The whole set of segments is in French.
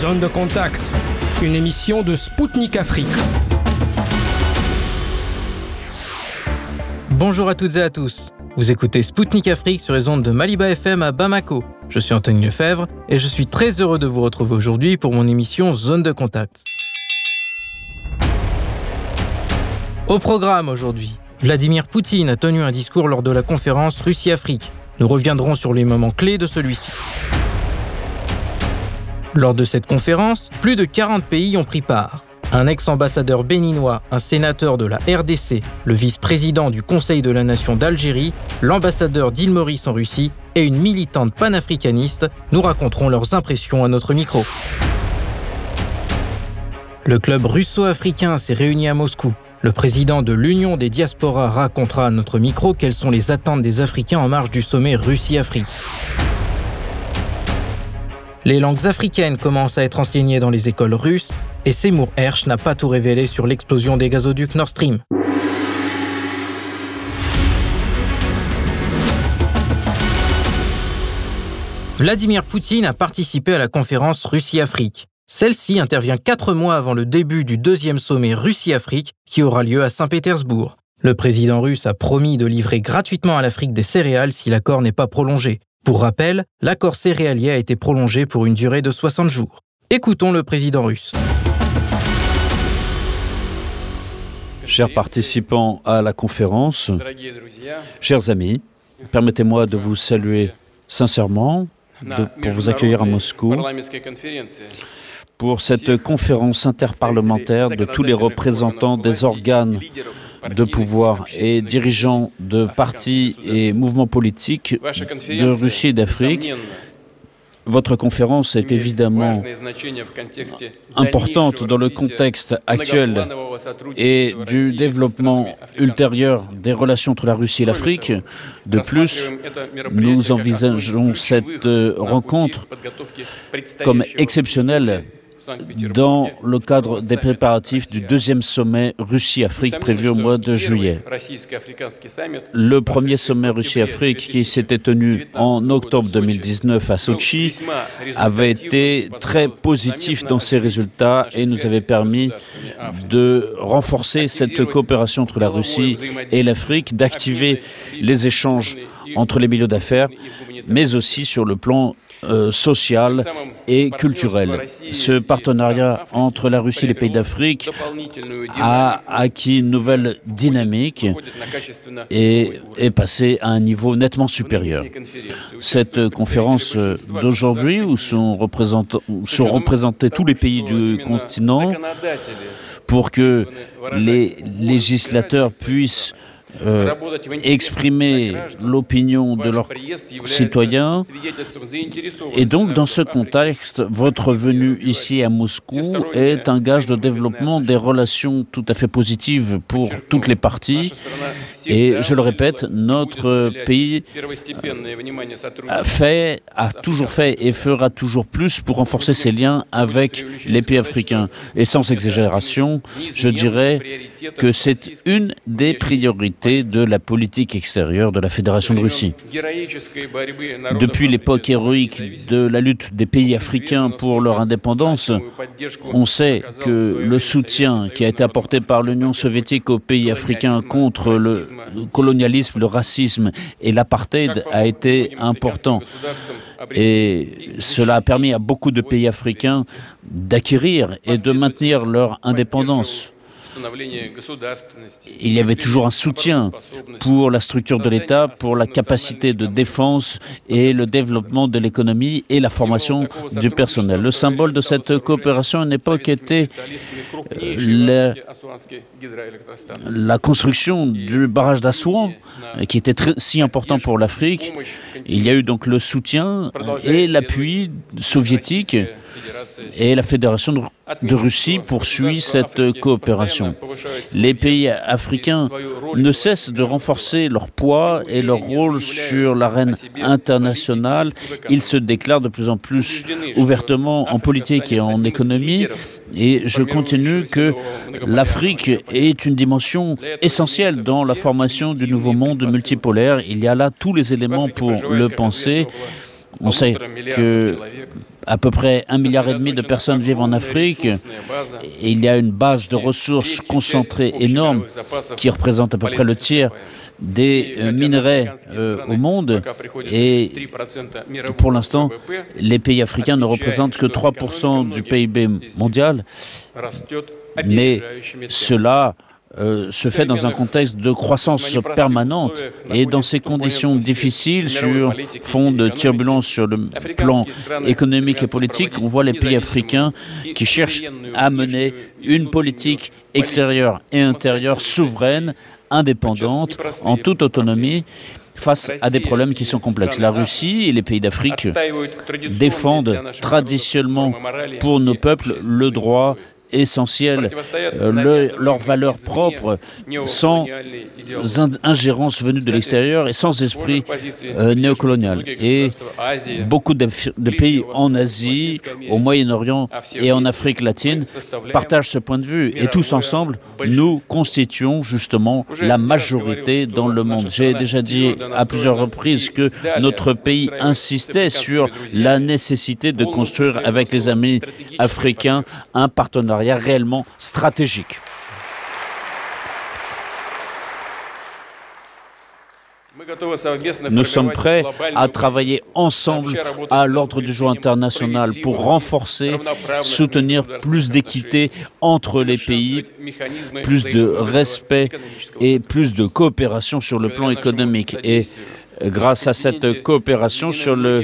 Zone de contact, une émission de Spoutnik Afrique. Bonjour à toutes et à tous. Vous écoutez Spoutnik Afrique sur les ondes de Maliba FM à Bamako. Je suis Anthony Lefebvre et je suis très heureux de vous retrouver aujourd'hui pour mon émission Zone de contact. Au programme aujourd'hui, Vladimir Poutine a tenu un discours lors de la conférence Russie-Afrique. Nous reviendrons sur les moments clés de celui-ci. Lors de cette conférence, plus de 40 pays ont pris part. Un ex-ambassadeur béninois, un sénateur de la RDC, le vice-président du Conseil de la Nation d'Algérie, l'ambassadeur d'Île Maurice en Russie et une militante panafricaniste nous raconteront leurs impressions à notre micro. Le club russo-africain s'est réuni à Moscou. Le président de l'Union des diasporas racontera à notre micro quelles sont les attentes des Africains en marge du sommet Russie-Afrique. Les langues africaines commencent à être enseignées dans les écoles russes et Seymour Hersh n'a pas tout révélé sur l'explosion des gazoducs Nord Stream. Vladimir Poutine a participé à la conférence Russie-Afrique. Celle-ci intervient quatre mois avant le début du deuxième sommet Russie-Afrique qui aura lieu à Saint-Pétersbourg. Le président russe a promis de livrer gratuitement à l'Afrique des céréales si l'accord n'est pas prolongé. Pour rappel, l'accord céréalier a été prolongé pour une durée de 60 jours. Écoutons le président russe. Chers participants à la conférence, chers amis, permettez-moi de vous saluer sincèrement pour vous accueillir à Moscou pour cette conférence interparlementaire de tous les représentants des organes de pouvoir et dirigeants de partis et mouvements politiques de Russie et d'Afrique. Votre conférence est évidemment importante dans le contexte actuel et du développement ultérieur des relations entre la Russie et l'Afrique. De plus, nous envisageons cette rencontre comme exceptionnelle dans le cadre des préparatifs du deuxième sommet Russie-Afrique prévu au mois de juillet. Le premier sommet Russie-Afrique qui s'était tenu en octobre 2019 à Sochi avait été très positif dans ses résultats et nous avait permis de renforcer cette coopération entre la Russie et l'Afrique, d'activer les échanges entre les milieux d'affaires, mais aussi sur le plan euh, social et culturel. Ce partenariat entre la Russie et les pays d'Afrique a acquis une nouvelle dynamique et est passé à un niveau nettement supérieur. Cette conférence d'aujourd'hui, où sont, sont représentés tous les pays du continent, pour que les législateurs puissent euh, exprimer l'opinion de leurs citoyens. Et donc, dans ce contexte, votre venue ici à Moscou est un gage de développement des relations tout à fait positives pour toutes les parties. Et je le répète, notre pays a, fait, a toujours fait et fera toujours plus pour renforcer ses liens avec les pays africains. Et sans exagération, je dirais que c'est une des priorités de la politique extérieure de la Fédération de Russie. Depuis l'époque héroïque de la lutte des pays africains pour leur indépendance, on sait que le soutien qui a été apporté par l'Union soviétique aux pays africains contre le colonialisme, le racisme et l'apartheid a été important. Et cela a permis à beaucoup de pays africains d'acquérir et de maintenir leur indépendance. Il y avait toujours un soutien pour la structure de l'État, pour la capacité de défense et le développement de l'économie et la formation du personnel. Le symbole de cette coopération à une époque était euh, la, construction du barrage d'Assouan, qui était si important pour l'Afrique. Il y a eu donc le soutien et l'appui soviétique et la Fédération de Russie poursuit cette coopération. Les pays africains ne cessent de renforcer leur poids et leur rôle sur l'arène internationale. Ils se déclarent de plus en plus ouvertement en politique et en économie. Et je continue que l'Afrique est une dimension essentielle dans la formation du nouveau monde multipolaire. Il y a là tous les éléments pour le penser. On sait que à peu près un milliard et demi de personnes vivent en Afrique. Et il y a une base de ressources concentrées énorme qui représente à peu près le tiers des euh, minerais euh, au monde. Et pour l'instant, les pays africains ne représentent que 3% du PIB mondial, mais cela euh, se fait dans un contexte de croissance permanente et dans ces conditions difficiles sur fond de turbulences sur le plan économique et politique, on voit les pays africains qui cherchent à mener une politique extérieure et intérieure souveraine, indépendante, en toute autonomie face à des problèmes qui sont complexes. La Russie et les pays d'Afrique défendent traditionnellement pour nos peuples le droit essentiels, euh, leurs valeurs propres, sans ingérence venue de l'extérieur et sans esprit euh, néocolonial. Et beaucoup de, pays en Asie, au Moyen-Orient et en Afrique latine partagent ce point de vue. Et tous ensemble, nous constituons justement la majorité dans le monde. J'ai déjà dit à plusieurs reprises que notre pays insistait sur la nécessité de construire avec les amis africains un partenariat réellement stratégique. Nous sommes prêts à travailler ensemble à l'ordre du jour international pour renforcer, soutenir plus d'équité entre les pays, plus de respect et plus de coopération sur le plan économique. Grâce à cette coopération sur le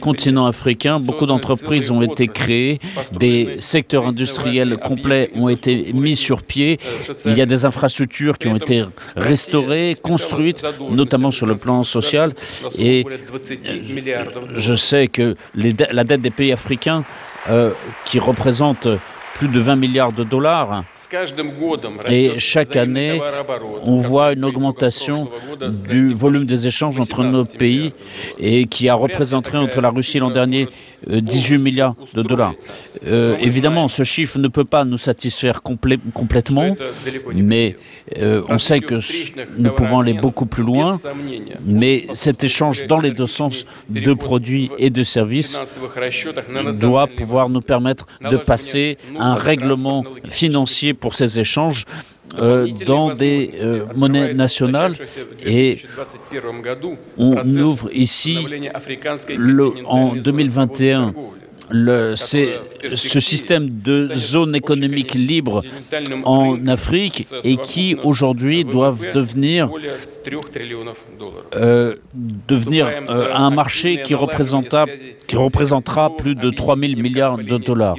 continent africain, beaucoup d'entreprises ont été créées, des secteurs industriels complets ont été mis sur pied, il y a des infrastructures qui ont été restaurées, construites, notamment sur le plan social, et je sais que la dette des pays africains, euh, qui représente plus de 20 milliards de dollars, et chaque année, on voit une augmentation du volume des échanges entre nos pays et qui a représenté entre la Russie l'an dernier 18 euh, milliards de dollars. Euh, évidemment, ce chiffre ne peut pas nous satisfaire complètement, mais euh, on sait que nous pouvons aller beaucoup plus loin, mais cet échange dans les deux sens de produits et de services doit pouvoir nous permettre de passer un règlement financier pour ces échanges euh, dans des euh, monnaies nationales et on ouvre ici le, en 2021 le, ce système de zone économique libre en Afrique et qui aujourd'hui doivent devenir, euh, devenir euh, un marché qui, représentera, qui représentera plus de 3 000 milliards de dollars.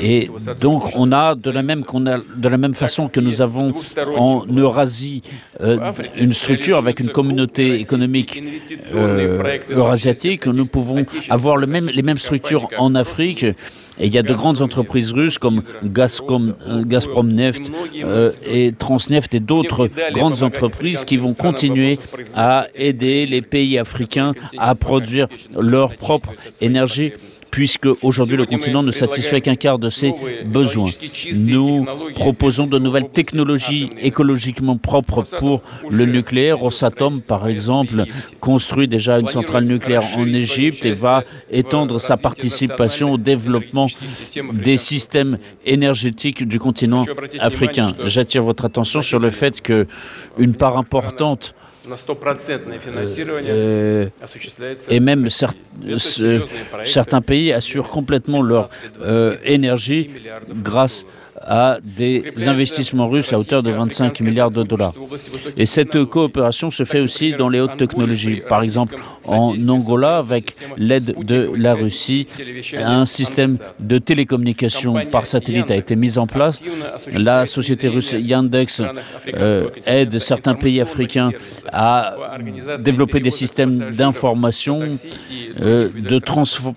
Et donc on a de la même, qu'on a, de la même façon que nous avons en Eurasie euh, une structure avec une communauté économique eurasiatique, nous pouvons avoir le même, les mêmes structures en Afrique. Il y a de grandes entreprises russes comme Gazprom, euh, Neft euh, et Transneft et d'autres grandes entreprises qui vont continuer à aider les pays africains à produire leur propre énergie puisque aujourd'hui le continent ne satisfait qu'un quart de ses besoins. Nous proposons de nouvelles technologies écologiquement propres pour le nucléaire. Rosatom, par exemple, construit déjà une centrale nucléaire en Égypte et va étendre sa participation au développement des systèmes énergétiques du continent africain. J'attire votre attention sur le fait qu'une part importante euh, et même certains pays assurent complètement leur euh, énergie grâce à des investissements russes à hauteur de 25 milliards de dollars. Et cette coopération se fait aussi dans les hautes technologies. Par exemple, en Angola, avec l'aide de la Russie, un système de télécommunication par satellite a été mis en place. La société russe Yandex euh, aide certains pays africains à développer des systèmes d'information, euh, de,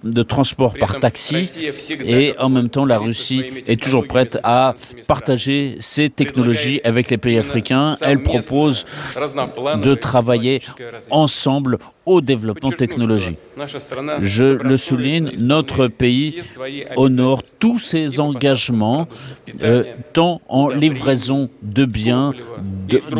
de transport par taxi, et en même temps, la Russie est toujours prête à à partager ces technologies avec les pays africains. Elle propose de travailler ensemble au développement technologique. Je le souligne, notre pays honore tous ses engagements, euh, tant en livraison de biens,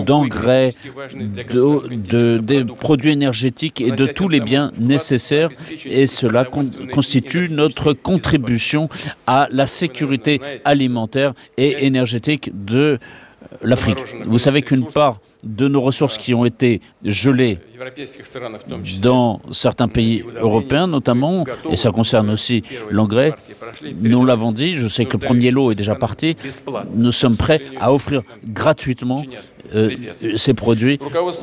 d'engrais, de, des produits énergétiques et de tous les biens nécessaires. Et cela constitue notre contribution à la sécurité alimentaire et énergétique de l'Afrique. Vous savez qu'une part de nos ressources qui ont été gelées dans certains pays européens notamment, et ça concerne aussi l'engrais, nous l'avons dit, je sais que le premier lot est déjà parti, nous sommes prêts à offrir gratuitement euh, ces produits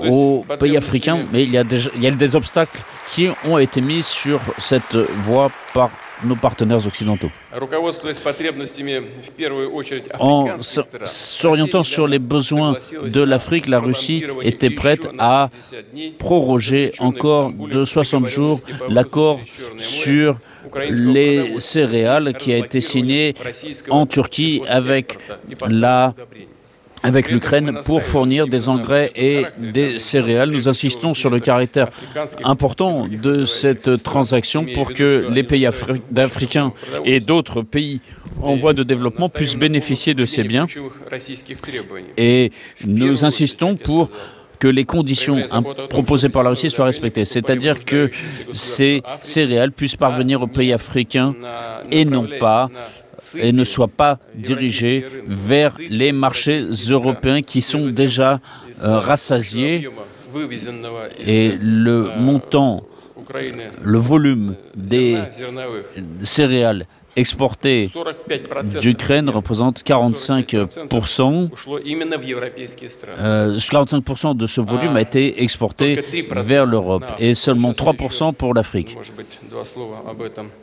aux pays africains, mais il y, a il y a des obstacles qui ont été mis sur cette voie par nos partenaires occidentaux. En s'orientant sur les besoins de l'Afrique, la Russie était prête à proroger encore de 60 jours l'accord sur les céréales qui a été signé en Turquie avec la avec l'Ukraine pour fournir des engrais et des céréales. Nous insistons sur le caractère important de cette transaction pour que les pays africains et d'autres pays en voie de développement puissent bénéficier de ces biens. Et nous insistons pour que les conditions proposées par la Russie soient respectées, c'est-à-dire que ces céréales puissent parvenir aux pays africains et non pas et ne soit pas dirigé vers les marchés européens qui sont déjà euh, rassasiés. Et le montant, le volume des céréales exporté d'Ukraine représente 45%. Euh, 45% de ce volume a été exporté vers l'Europe et seulement 3% pour l'Afrique.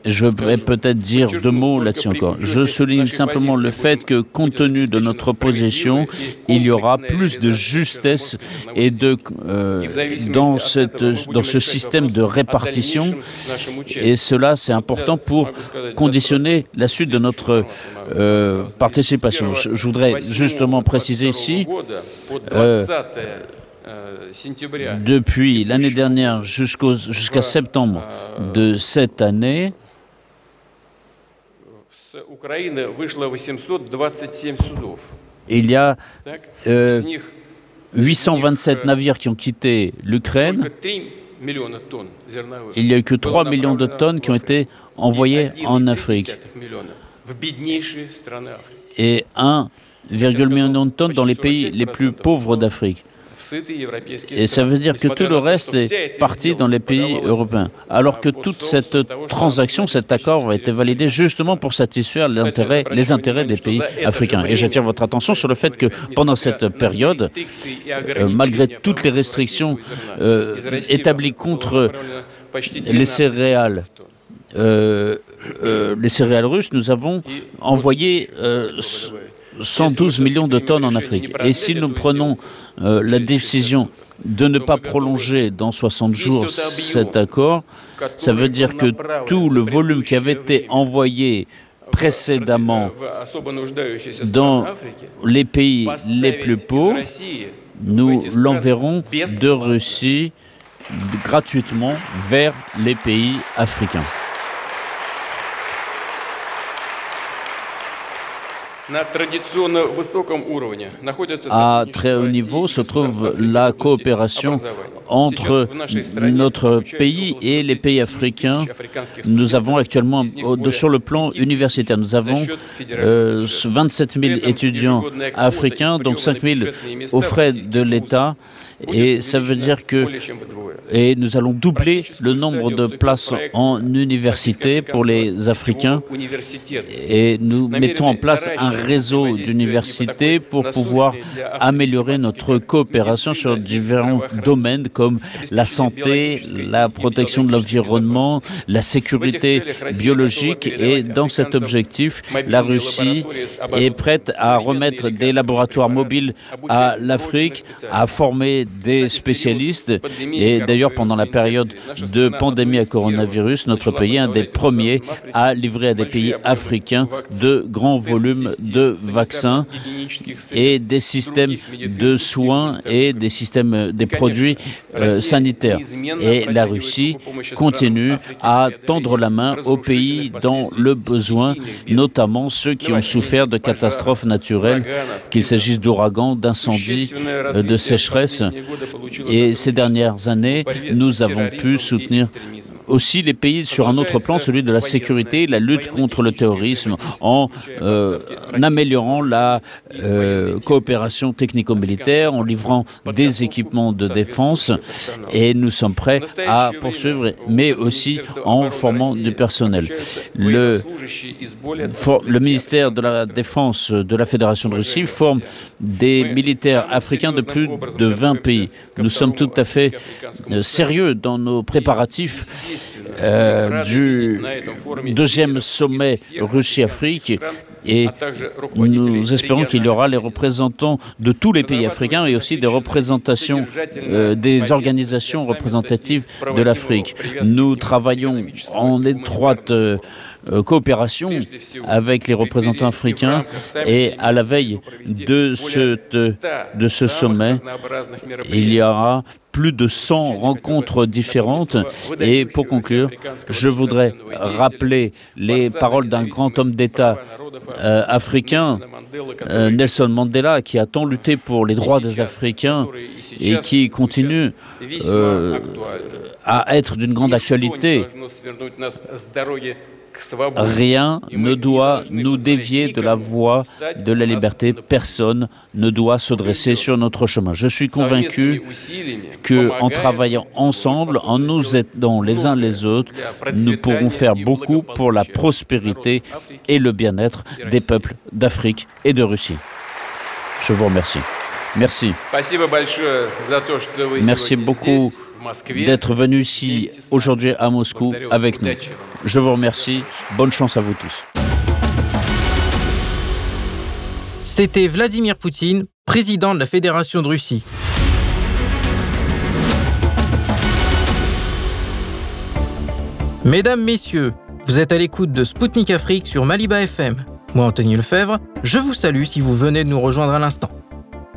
Je vais peut-être dire deux mots là-dessus encore. Je souligne simplement le fait que, compte tenu de notre position, il y aura plus de justesse et de, euh, dans, cette, dans ce système de répartition. Et cela, c'est important pour conditionner la suite de notre euh, participation. Je, voudrais justement préciser ici, euh, depuis l'année dernière jusqu'à septembre de cette année, il y a 827 euh, navires qui ont quitté l'Ukraine. Il n'y a eu que 3 millions de tonnes qui ont été envoyés en Afrique. Et 1,1 million de tonnes dans les pays les plus pauvres d'Afrique. Et ça veut dire que tout le reste est parti dans les pays européens. Alors que toute cette transaction, cet accord a été validé justement pour satisfaire les intérêts des pays africains. Et j'attire votre attention sur le fait que pendant cette période, euh, malgré toutes les restrictions euh, établies contre les céréales euh, euh, les céréales russes, nous avons envoyé 112 euh, millions de tonnes en Afrique. Et si nous prenons la décision de ne pas prolonger dans 60 jours cet accord, ça veut dire que tout le volume qui avait été envoyé précédemment dans les pays les plus pauvres, nous l'enverrons de Russie gratuitement vers les pays africains. À très haut niveau se trouve la coopération entre notre pays et les pays africains. Nous avons actuellement, sur le plan universitaire, nous avons 27 000 étudiants africains, donc 5 000 aux frais de l'État. Et ça veut dire que et nous allons doubler le nombre de places en université pour les Africains. Et nous mettons en place un réseau d'universités pour pouvoir améliorer notre coopération sur différents domaines comme la santé, la protection de l'environnement, la sécurité biologique. Et dans cet objectif, la Russie est prête à remettre des laboratoires mobiles à l'Afrique, à former des spécialistes. Et d'ailleurs, pendant la période de pandémie à coronavirus, notre pays est un des premiers à livrer à des pays africains de grands volumes de vaccins et des systèmes de soins et des systèmes des produits euh, sanitaires. Et la Russie continue à tendre la main aux pays dans le besoin, notamment ceux qui ont souffert de catastrophes naturelles, qu'il s'agisse d'ouragans, d'incendies, euh, de sécheresse. Et ces dernières années, nous avons pu soutenir aussi les pays sur un autre plan, celui de la sécurité, la lutte contre le terrorisme, en, euh, améliorant la euh, coopération technico-militaire, en livrant des équipements de défense, et nous sommes prêts à poursuivre, mais aussi en formant du personnel. Le, ministère de la Défense de la Fédération de Russie forme des militaires africains de plus de 20 pays. Nous sommes tout à fait euh, sérieux dans nos préparatifs euh, du deuxième sommet Russie-Afrique et nous espérons qu'il y aura les représentants de tous les pays africains et aussi des représentations euh, des organisations représentatives de l'Afrique. Nous travaillons en étroite euh, coopération avec les représentants africains et à la veille de ce, de ce sommet, il y aura plus de 100 rencontres différentes. Et pour conclure, je voudrais rappeler les paroles d'un grand homme d'État euh, africain, euh, Nelson Mandela, qui a tant lutté pour les droits des Africains et qui continue euh, à être d'une grande actualité. Rien ne doit nous dévier de la voie de la liberté. Personne ne doit se dresser sur notre chemin. Je suis convaincu que, en travaillant ensemble, en nous aidant les uns les autres, nous pourrons faire beaucoup pour la prospérité et le bien-être des peuples d'Afrique et de Russie. Je vous remercie. Merci. Merci beaucoup d'être venu ici aujourd'hui à Moscou avec nous. Je vous remercie. Bonne chance à vous tous. C'était Vladimir Poutine, président de la Fédération de Russie. Mesdames, Messieurs, vous êtes à l'écoute de Spoutnik Afrique sur Maliba FM. Moi, Anthony Lefebvre, je vous salue si vous venez de nous rejoindre à l'instant.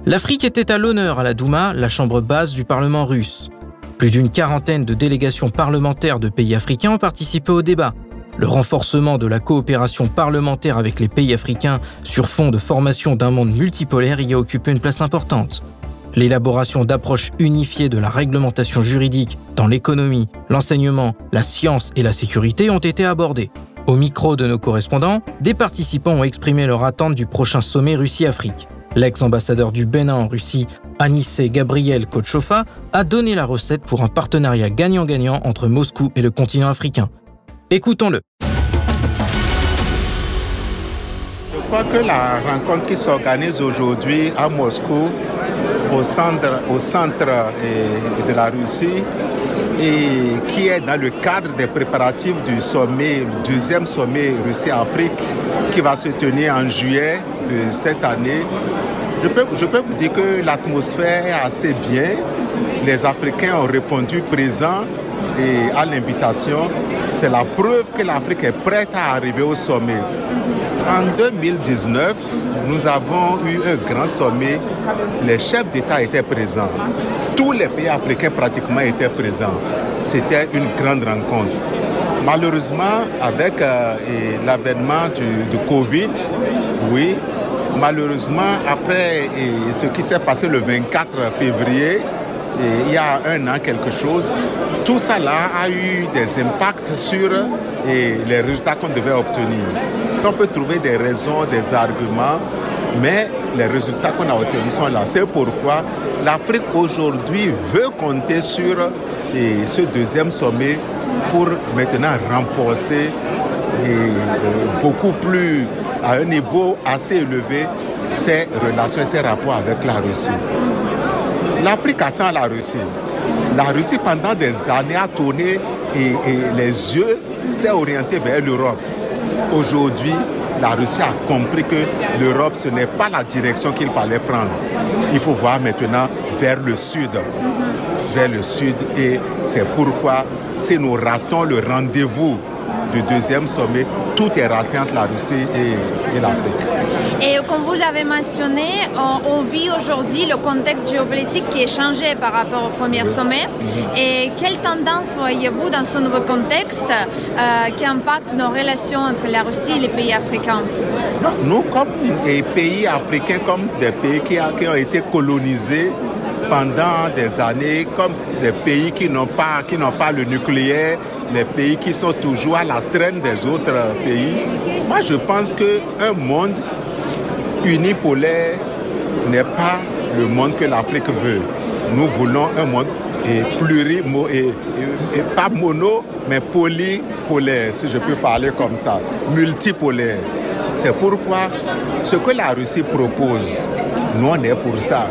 L'Afrique était à l'honneur à la Douma, la chambre basse du Parlement russe. Plus d'une quarantaine de délégations parlementaires de pays africains ont participé au débat. Le renforcement de la coopération parlementaire avec les pays africains sur fond de formation d'un monde multipolaire y a occupé une place importante. L'élaboration d'approches unifiées de la réglementation juridique dans l'économie, l'enseignement, la science et la sécurité ont été abordées. Au micro de nos correspondants, des participants ont exprimé leur attente du prochain sommet Russie-Afrique. L'ex-ambassadeur du Bénin en Russie, Anissé Gabriel Kochofa, a donné la recette pour un partenariat gagnant-gagnant entre Moscou et le continent africain. Écoutons-le. Je crois que la rencontre qui s'organise aujourd'hui à Moscou, au centre, au centre de la Russie, et qui est dans le cadre des préparatifs du sommet, le deuxième sommet Russie-Afrique, qui va se tenir en juillet de cette année. Je peux, je peux vous dire que l'atmosphère est assez bien. Les Africains ont répondu présent et à l'invitation. C'est la preuve que l'Afrique est prête à arriver au sommet. En 2019, nous avons eu un grand sommet. Les chefs d'État étaient présents. Tous les pays africains pratiquement étaient présents. C'était une grande rencontre. Malheureusement, avec euh, l'avènement du, Covid, oui, malheureusement, après ce qui s'est passé le 24 février, il y a un an quelque chose, tout ça a eu des impacts sur les résultats qu'on devait obtenir. On peut trouver des raisons, des arguments, mais les résultats qu'on a obtenus sont là. C'est pourquoi l'Afrique aujourd'hui veut compter sur ce deuxième sommet pour maintenant renforcer et beaucoup plus à un niveau assez élevé ses relations et ses rapports avec la Russie. L'Afrique attend la Russie. La Russie, pendant des années, a tourné et, les yeux s'est orienté vers l'Europe. Aujourd'hui, la Russie a compris que l'Europe, ce n'est pas la direction qu'il fallait prendre. Il faut voir maintenant vers le sud. Vers le sud. Et c'est pourquoi, si nous ratons le rendez-vous du deuxième sommet, tout est raté entre la Russie et, l'Afrique. Et comme vous l'avez mentionné, on, vit aujourd'hui le contexte géopolitique qui est changé par rapport au premier sommet. Et quelle tendance voyez-vous dans ce nouveau contexte euh, qui impacte nos relations entre la Russie et les pays africains? Nous, comme des pays africains, comme des pays qui, qui ont été colonisés, pendant des années comme des pays qui n'ont pas, qui n'ont pas le nucléaire, les pays qui sont toujours à la traîne des autres pays. Moi, je pense qu'un monde unipolaire n'est pas le monde que l'Afrique veut. Nous voulons un monde et et, pas mono, mais polypolaire, si je peux parler comme ça, multipolaire. C'est pourquoi ce que la Russie propose, nous on est pour ça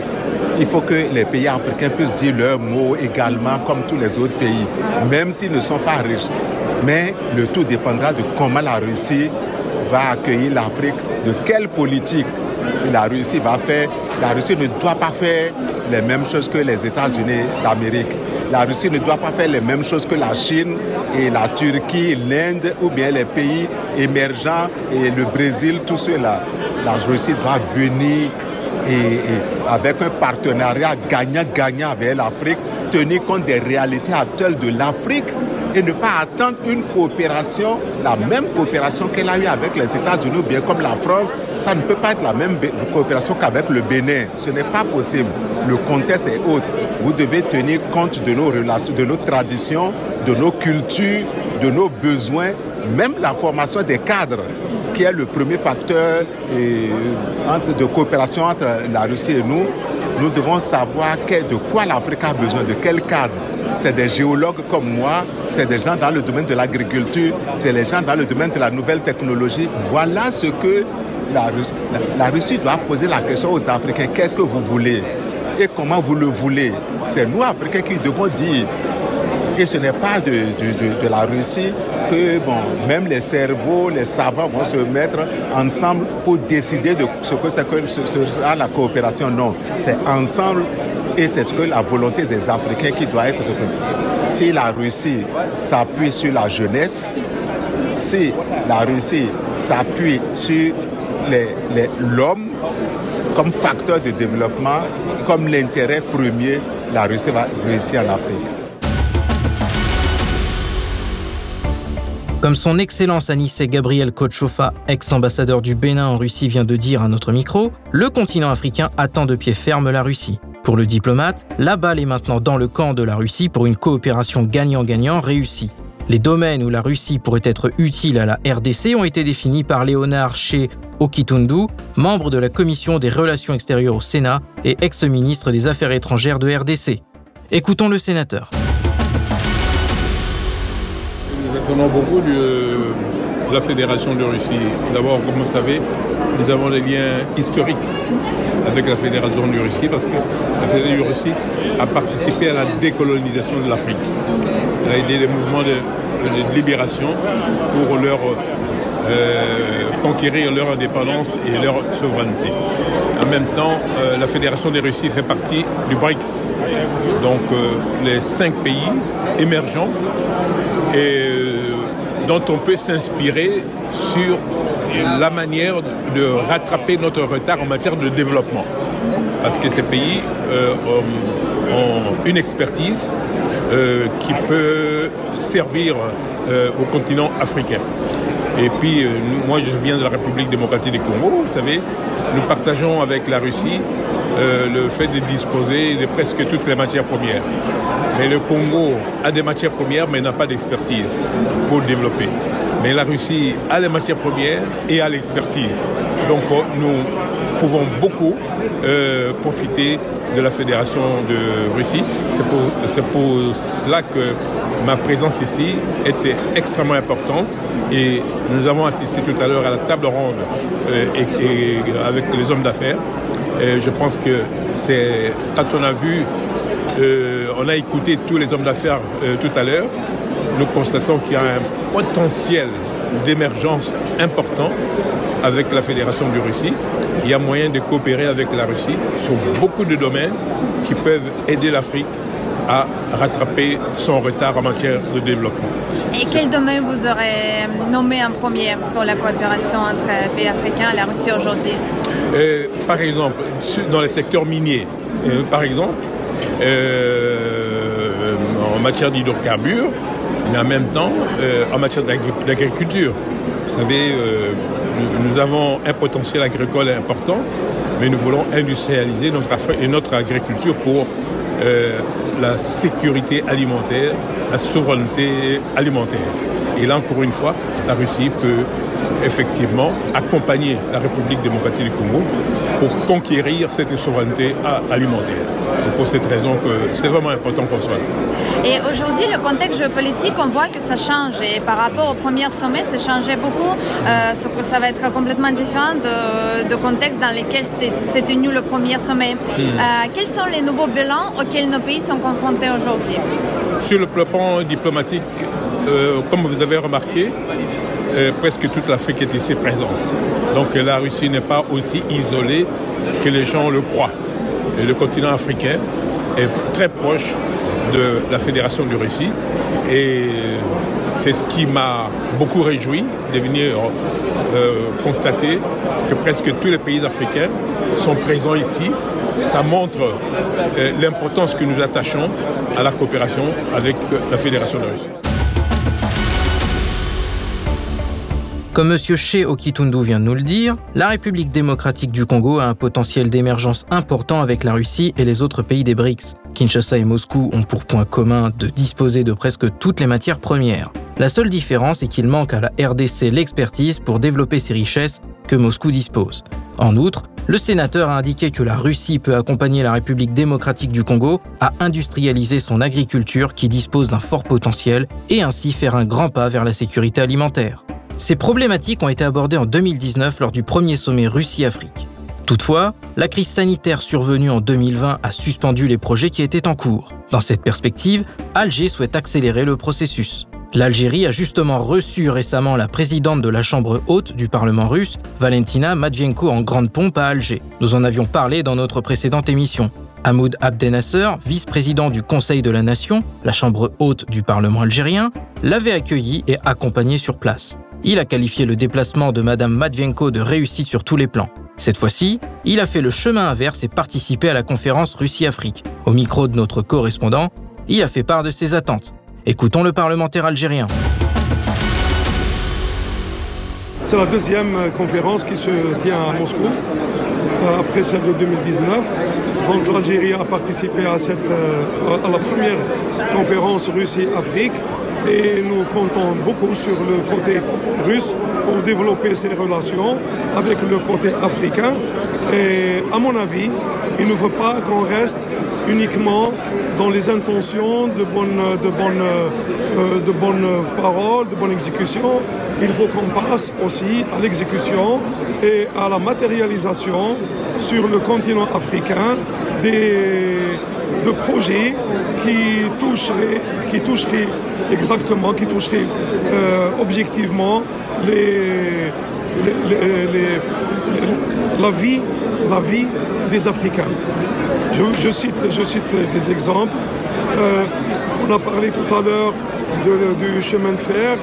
il faut que les pays africains puissent dire leur mot également comme tous les autres pays, même s'ils ne sont pas riches. Mais le tout dépendra de comment la Russie va accueillir l'Afrique, de quelle politique la Russie va faire. La Russie ne doit pas faire les mêmes choses que les États-Unis d'Amérique. La Russie ne doit pas faire les mêmes choses que la Chine et la Turquie, l'Inde ou bien les pays émergents et le Brésil, tout cela. La Russie doit venir et, avec un partenariat gagnant-gagnant avec l'Afrique, tenir compte des réalités actuelles de l'Afrique et ne pas attendre une coopération, la même coopération qu'elle a eue avec les États-Unis bien comme la France. Ça ne peut pas être la même coopération qu'avec le Bénin. Ce n'est pas possible. Le contexte est autre. Vous devez tenir compte de nos relations, de nos traditions, de nos cultures, de nos besoins, même la formation des cadres qui est le premier facteur de coopération entre la Russie et nous, nous devons savoir de quoi l'Afrique a besoin, de quel cadre. C'est des géologues comme moi, c'est des gens dans le domaine de l'agriculture, c'est les gens dans le domaine de la nouvelle technologie. Voilà ce que la Russie, doit poser la question aux Africains. Qu'est-ce que vous voulez? Et comment vous le voulez? C'est nous, Africains, qui devons dire et ce n'est pas de, la Russie que bon, même les cerveaux, les savants vont se mettre ensemble pour décider de ce que c'est que sera la coopération. Non, c'est ensemble et c'est ce que la volonté des Africains qui doit être. Si la Russie s'appuie sur la jeunesse, si la Russie s'appuie sur l'homme comme facteur de développement, comme l'intérêt premier, la Russie va réussir en Afrique. Comme son Excellence Anissé Gabriel Kochofa, ex-ambassadeur du Bénin en Russie, vient de dire à notre micro, le continent africain attend de pied ferme la Russie. Pour le diplomate, la balle est maintenant dans le camp de la Russie pour une coopération gagnant-gagnant réussie. Les domaines où la Russie pourrait être utile à la RDC ont été définis par Léonard Che Okitundu, membre de la commission des relations extérieures au Sénat et ex-ministre des Affaires étrangères de RDC. Écoutons le sénateur. Nous attendons beaucoup de la Fédération de Russie. D'abord, comme vous savez, nous avons des liens historiques avec la Fédération de Russie parce que la Fédération de Russie a participé à la décolonisation de l'Afrique. Elle a aidé des mouvements de, libération pour leur euh, conquérir leur indépendance et leur souveraineté. En même temps, euh, la Fédération de Russie fait partie du BRICS, donc euh, les cinq pays émergents et dont on peut s'inspirer sur la manière de rattraper notre retard en matière de développement. Parce que ces pays euh, ont une expertise euh, qui peut servir euh, au continent africain. Et puis, moi, je viens de la République démocratique du Congo, vous savez, nous partageons avec la Russie le fait de disposer de presque toutes les matières premières. Mais le Congo a des matières premières, mais n'a pas d'expertise pour le développer. Mais la Russie a les matières premières et a l'expertise. Donc euh, nous pouvons beaucoup euh, profiter de la Fédération de Russie. C'est pour, pour cela que ma présence ici était extrêmement importante et nous avons assisté tout à l'heure à la table ronde euh, et, avec les hommes d'affaires. je pense que c'est quand on a vu on a écouté tous les hommes d'affaires euh, tout à l'heure. Nous constatons qu'il y a un potentiel d'émergence important avec la Fédération de Russie. Il y a moyen de coopérer avec la Russie sur beaucoup de domaines qui peuvent aider l'Afrique à rattraper son retard en matière de développement. Et quel domaine vous aurez nommé en premier pour la coopération entre les pays africains et la Russie aujourd'hui? Euh, Par exemple, dans les secteurs miniers, euh, par exemple, euh, en matière d'hydrocarbures, mais en même temps en matière d'agriculture. Vous savez, nous avons un potentiel agricole important, mais nous voulons industrialiser notre, agriculture pour la sécurité alimentaire, la souveraineté alimentaire. Et là, encore une fois, la Russie peut effectivement accompagner la République démocratique du Congo pour conquérir cette souveraineté alimentaire. C'est pour cette raison que c'est vraiment important qu'on soit là. Et aujourd'hui, le contexte géopolitique, on voit que ça change. Et par rapport au premier sommet, ça changeait beaucoup. Euh, que ça va être complètement différent de, contexte dans lequel s'est tenu le premier sommet. Hmm. Euh, quels sont les nouveaux bilans auxquels nos pays sont confrontés aujourd'hui? Sur le plan diplomatique, euh, comme vous avez remarqué, euh, presque toute l'Afrique est ici présente. Donc la Russie n'est pas aussi isolée que les gens le croient. Et le continent africain est très proche de la Fédération de Russie et c'est ce qui m'a beaucoup réjoui de venir euh, constater que presque tous les pays africains sont présents ici. Ça montre l'importance que nous attachons à la coopération avec la Fédération de Russie. Comme M. Che Okitundu vient de nous le dire, la République démocratique du Congo a un potentiel d'émergence important avec la Russie et les autres pays des BRICS. Kinshasa et Moscou ont pour point commun de disposer de presque toutes les matières premières. La seule différence est qu'il manque à la RDC l'expertise pour développer ces richesses que Moscou dispose. En outre, le sénateur a indiqué que la Russie peut accompagner la République démocratique du Congo à industrialiser son agriculture qui dispose d'un fort potentiel et ainsi faire un grand pas vers la sécurité alimentaire. Ces problématiques ont été abordées en 2019 lors du premier sommet Russie-Afrique. Toutefois, la crise sanitaire survenue en 2020 a suspendu les projets qui étaient en cours. Dans cette perspective, Alger souhaite accélérer le processus. L'Algérie a justement reçu récemment la présidente de la Chambre haute du Parlement russe, Valentina Matvienko, en grande pompe à Alger. Nous en avions parlé dans notre précédente émission. Hamoud Abdenasser, vice-président du Conseil de la Nation, la Chambre haute du Parlement algérien, l'avait accueilli et accompagné sur place. Il a qualifié le déplacement de Madame Matvienko de réussite sur tous les plans. Cette fois-ci, il a fait le chemin inverse et participé à la conférence Russie-Afrique. Au micro de notre correspondant, il a fait part de ses attentes. Écoutons le parlementaire algérien. C'est la deuxième conférence qui se tient à Moscou, euh, après celle de 2019. Donc l'Algérie a participé à, euh, à la première conférence Russie-Afrique et nous comptons beaucoup sur le côté russe pour développer ces relations avec le côté africain. Et à mon avis, il ne faut pas qu'on reste uniquement dans les intentions de bonnes, de bonnes, euh, de bonnes paroles, de bonnes exécutions. Il faut qu'on passe aussi à l'exécution et à la matérialisation sur le continent africain de projets qui toucheraient, qui toucheraient exactement, qui toucheraient euh, objectivement la, vie, des Africains. Je, cite, des exemples. Euh, on a parlé tout à l'heure du chemin de fer.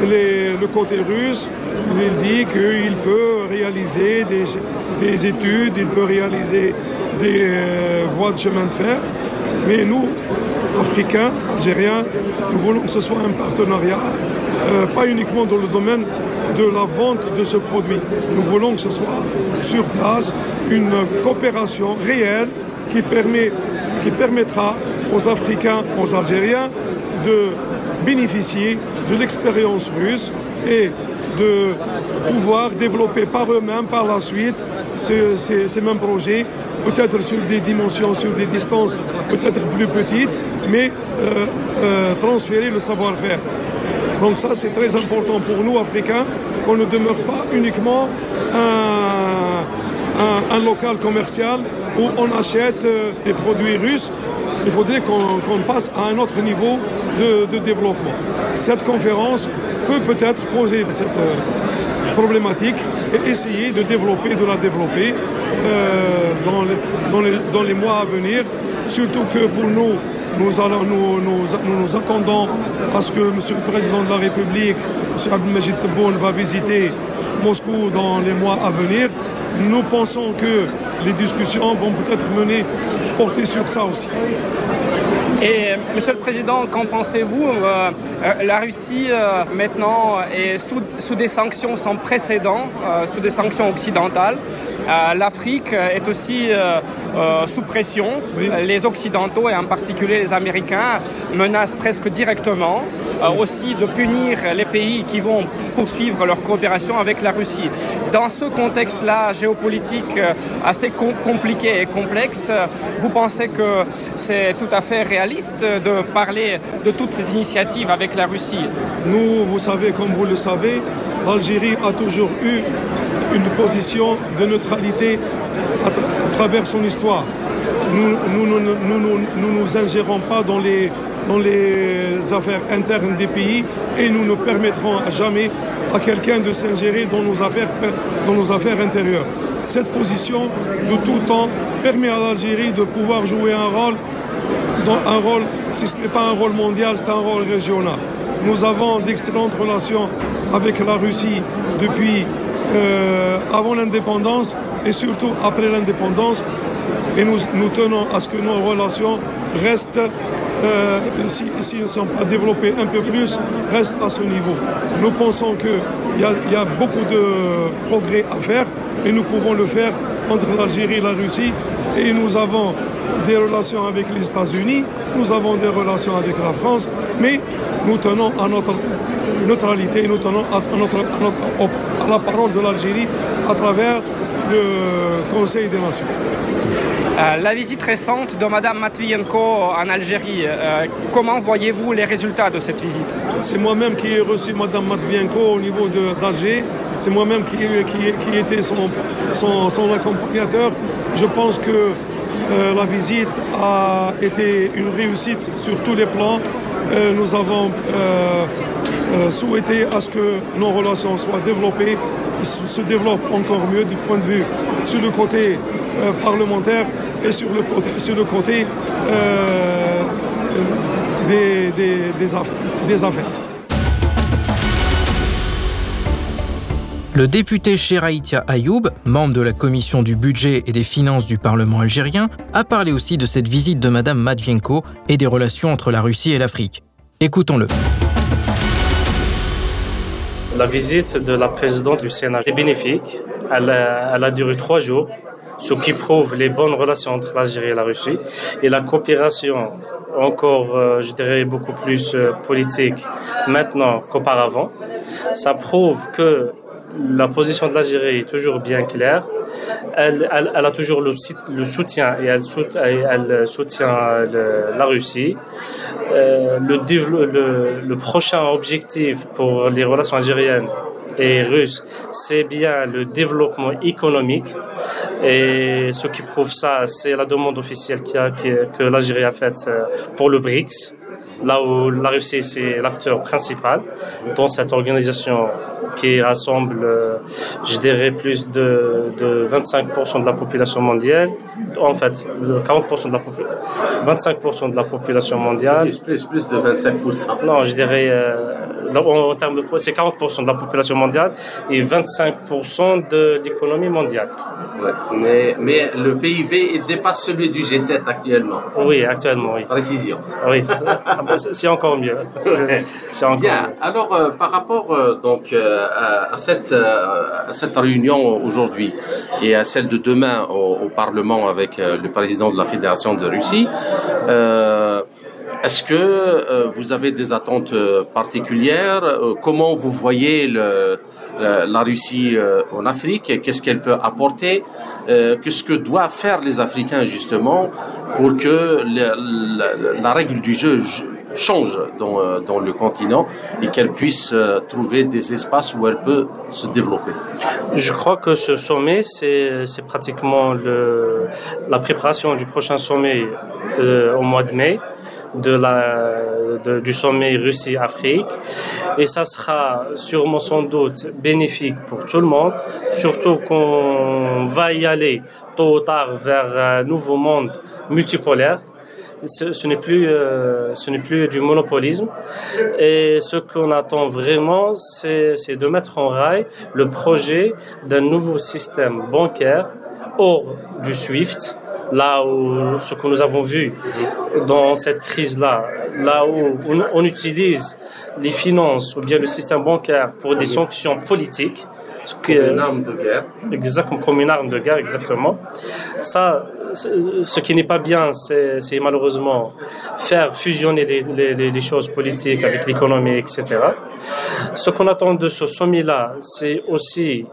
le côté russe, il dit qu'il peut réaliser des, études, il peut réaliser des euh, voies de chemin de fer. Mais nous, Africains, Algériens, nous voulons que ce soit un partenariat, euh, pas uniquement dans le domaine de la vente de ce produit. Nous voulons que ce soit sur place une coopération réelle qui, permet, qui permettra aux Africains, aux Algériens de bénéficier de l'expérience russe et de pouvoir développer par eux-mêmes par la suite ces, ces mêmes projets peut-être sur des dimensions, sur des distances peut-être plus petites, mais euh, euh, transférer le savoir-faire. Donc ça, c'est très important pour nous, Africains, qu'on ne demeure pas uniquement un, local commercial où on achète euh, des produits russes il faudrait qu'on passe à un autre niveau de, développement. Cette conférence peut peut-être poser cette problématique et essayer de développer, de la développer dans, dans les mois à venir, surtout que pour nous, nous, allons, nous, nous, attendons à ce que M. le Président de la République, M. Abdelmajid Tebboune, va visiter Moscou dans les mois à venir. Nous pensons que les discussions vont peut-être mener, porter sur ça aussi. Et Monsieur le Président, qu'en pensez-vous? Euh, euh, La Russie euh, maintenant est sous, des sanctions sans précédent, sous des sanctions occidentales. Euh, L'Afrique est aussi euh, euh, sous pression. Les Occidentaux et en particulier les Américains menacent presque directement aussi de punir les pays qui vont poursuivre leur coopération avec la Russie. Dans ce contexte-là géopolitique assez compliqué et complexe, vous pensez que c'est tout à fait réaliste de parler de toutes ces initiatives avec la Russie? Nous, vous savez, comme vous le savez, l'Algérie a toujours eu une position de neutralité à, travers son histoire. Nous nous, nous, ingérons pas dans les, dans les affaires internes des pays et nous ne permettrons jamais à quelqu'un de s'ingérer dans, nos affaires, dans nos affaires intérieures. Cette position de tout temps permet à l'Algérie de pouvoir jouer un rôle, un rôle si ce n'est pas un rôle mondial, c'est un rôle régional. Nous avons d'excellentes relations avec la Russie depuis euh, avant l'indépendance et surtout après l'indépendance. Et nous, nous tenons à ce que nos relations restent, euh, si, elles ne sont pas développées un peu plus, restent à ce niveau. Nous pensons qu'il y, y, a beaucoup de progrès à faire et nous pouvons le faire entre l'Algérie et la Russie. Et nous avons des relations avec les États-Unis, nous avons des relations avec la France, mais nous tenons à notre neutralité nous tenons à, notre, à, la parole de l'Algérie à travers le Conseil des Nations. Euh, la visite récente de Mme Matvienko en Algérie, euh, comment voyez-vous les résultats de cette visite? C'est moi-même qui ai reçu Mme Matvienko au niveau d'Alger. C'est moi-même qui, qui, qui, était son, son, son, accompagnateur. Je pense que euh, la visite a été une réussite sur tous les plans. Nous avons euh, souhaiter à ce que nos relations soient développées, se développent encore mieux du point de vue sur le côté euh, parlementaire et sur le côté, sur le côté euh, des, des affaires. Le député Sheraïtia Ayoub, membre de la commission du budget et des finances du Parlement algérien, a parlé aussi de cette visite de Mme Madvienko et des relations entre la Russie et l'Afrique. Écoutons-le. La visite de la présidente du Sénat est bénéfique. Elle a, duré trois jours, ce qui prouve les bonnes relations entre l'Algérie et la Russie et la coopération encore, euh, je dirais, beaucoup plus euh, politique maintenant qu'auparavant. Ça prouve que la position de l'Algérie est toujours bien claire. Elle, a toujours le, soutien et elle, soutient la Russie. Euh, le, le, prochain objectif pour les relations algériennes et russes, c'est bien le développement économique. Et ce qui prouve ça, c'est la demande officielle que l'Algérie a faite euh, pour le BRICS là où la Russie c'est l'acteur principal dans cette organisation qui rassemble, euh, je dirais, plus de, de 25% de la population mondiale. En fait, 40% de la 25% de la population mondiale. Plus, plus, de 25%. Non, je dirais, euh, en, termes de, c'est 40% de la population mondiale et 25% de l'économie mondiale. mais, mais le PIB dépasse celui du G7 actuellement. Oui, actuellement, oui. Précision. Oui, c'est encore mieux. C'est encore Bien. Alors, euh, par rapport donc à, cette, euh, à cette réunion aujourd'hui et à celle de demain au, Parlement avec euh, le président de la Fédération de Russie, euh, est-ce que vous avez des attentes particulières? Comment vous voyez la Russie en Afrique Qu'est-ce qu'elle peut apporter? Qu'est-ce que doivent faire les Africains justement pour que la, règle du jeu change dans, euh, le continent et qu'elle puisse euh, trouver des espaces où elle peut se développer? Je crois que ce sommet, c'est pratiquement la préparation du prochain sommet au mois de mai de la, du sommet Russie-Afrique. Et ça sera sûrement sans doute bénéfique pour tout le monde, surtout qu'on va y aller tôt ou tard vers un nouveau monde multipolaire. Ce, n'est plus, euh, ce n'est plus du monopolisme. Et ce qu'on attend vraiment, c'est, c'est de mettre en rail le projet d'un nouveau système bancaire hors du SWIFT, là où ce que nous avons vu dans cette crise-là, là où on, utilise les finances ou bien le système bancaire pour des sanctions politiques, comme une arme de guerre. Exactement, comme une arme de guerre, exactement. Ça, ce qui n'est pas bien, c'est malheureusement faire fusionner les, les, les choses politiques avec l'économie, etc. Ce qu'on attend de ce sommet-là, c'est aussi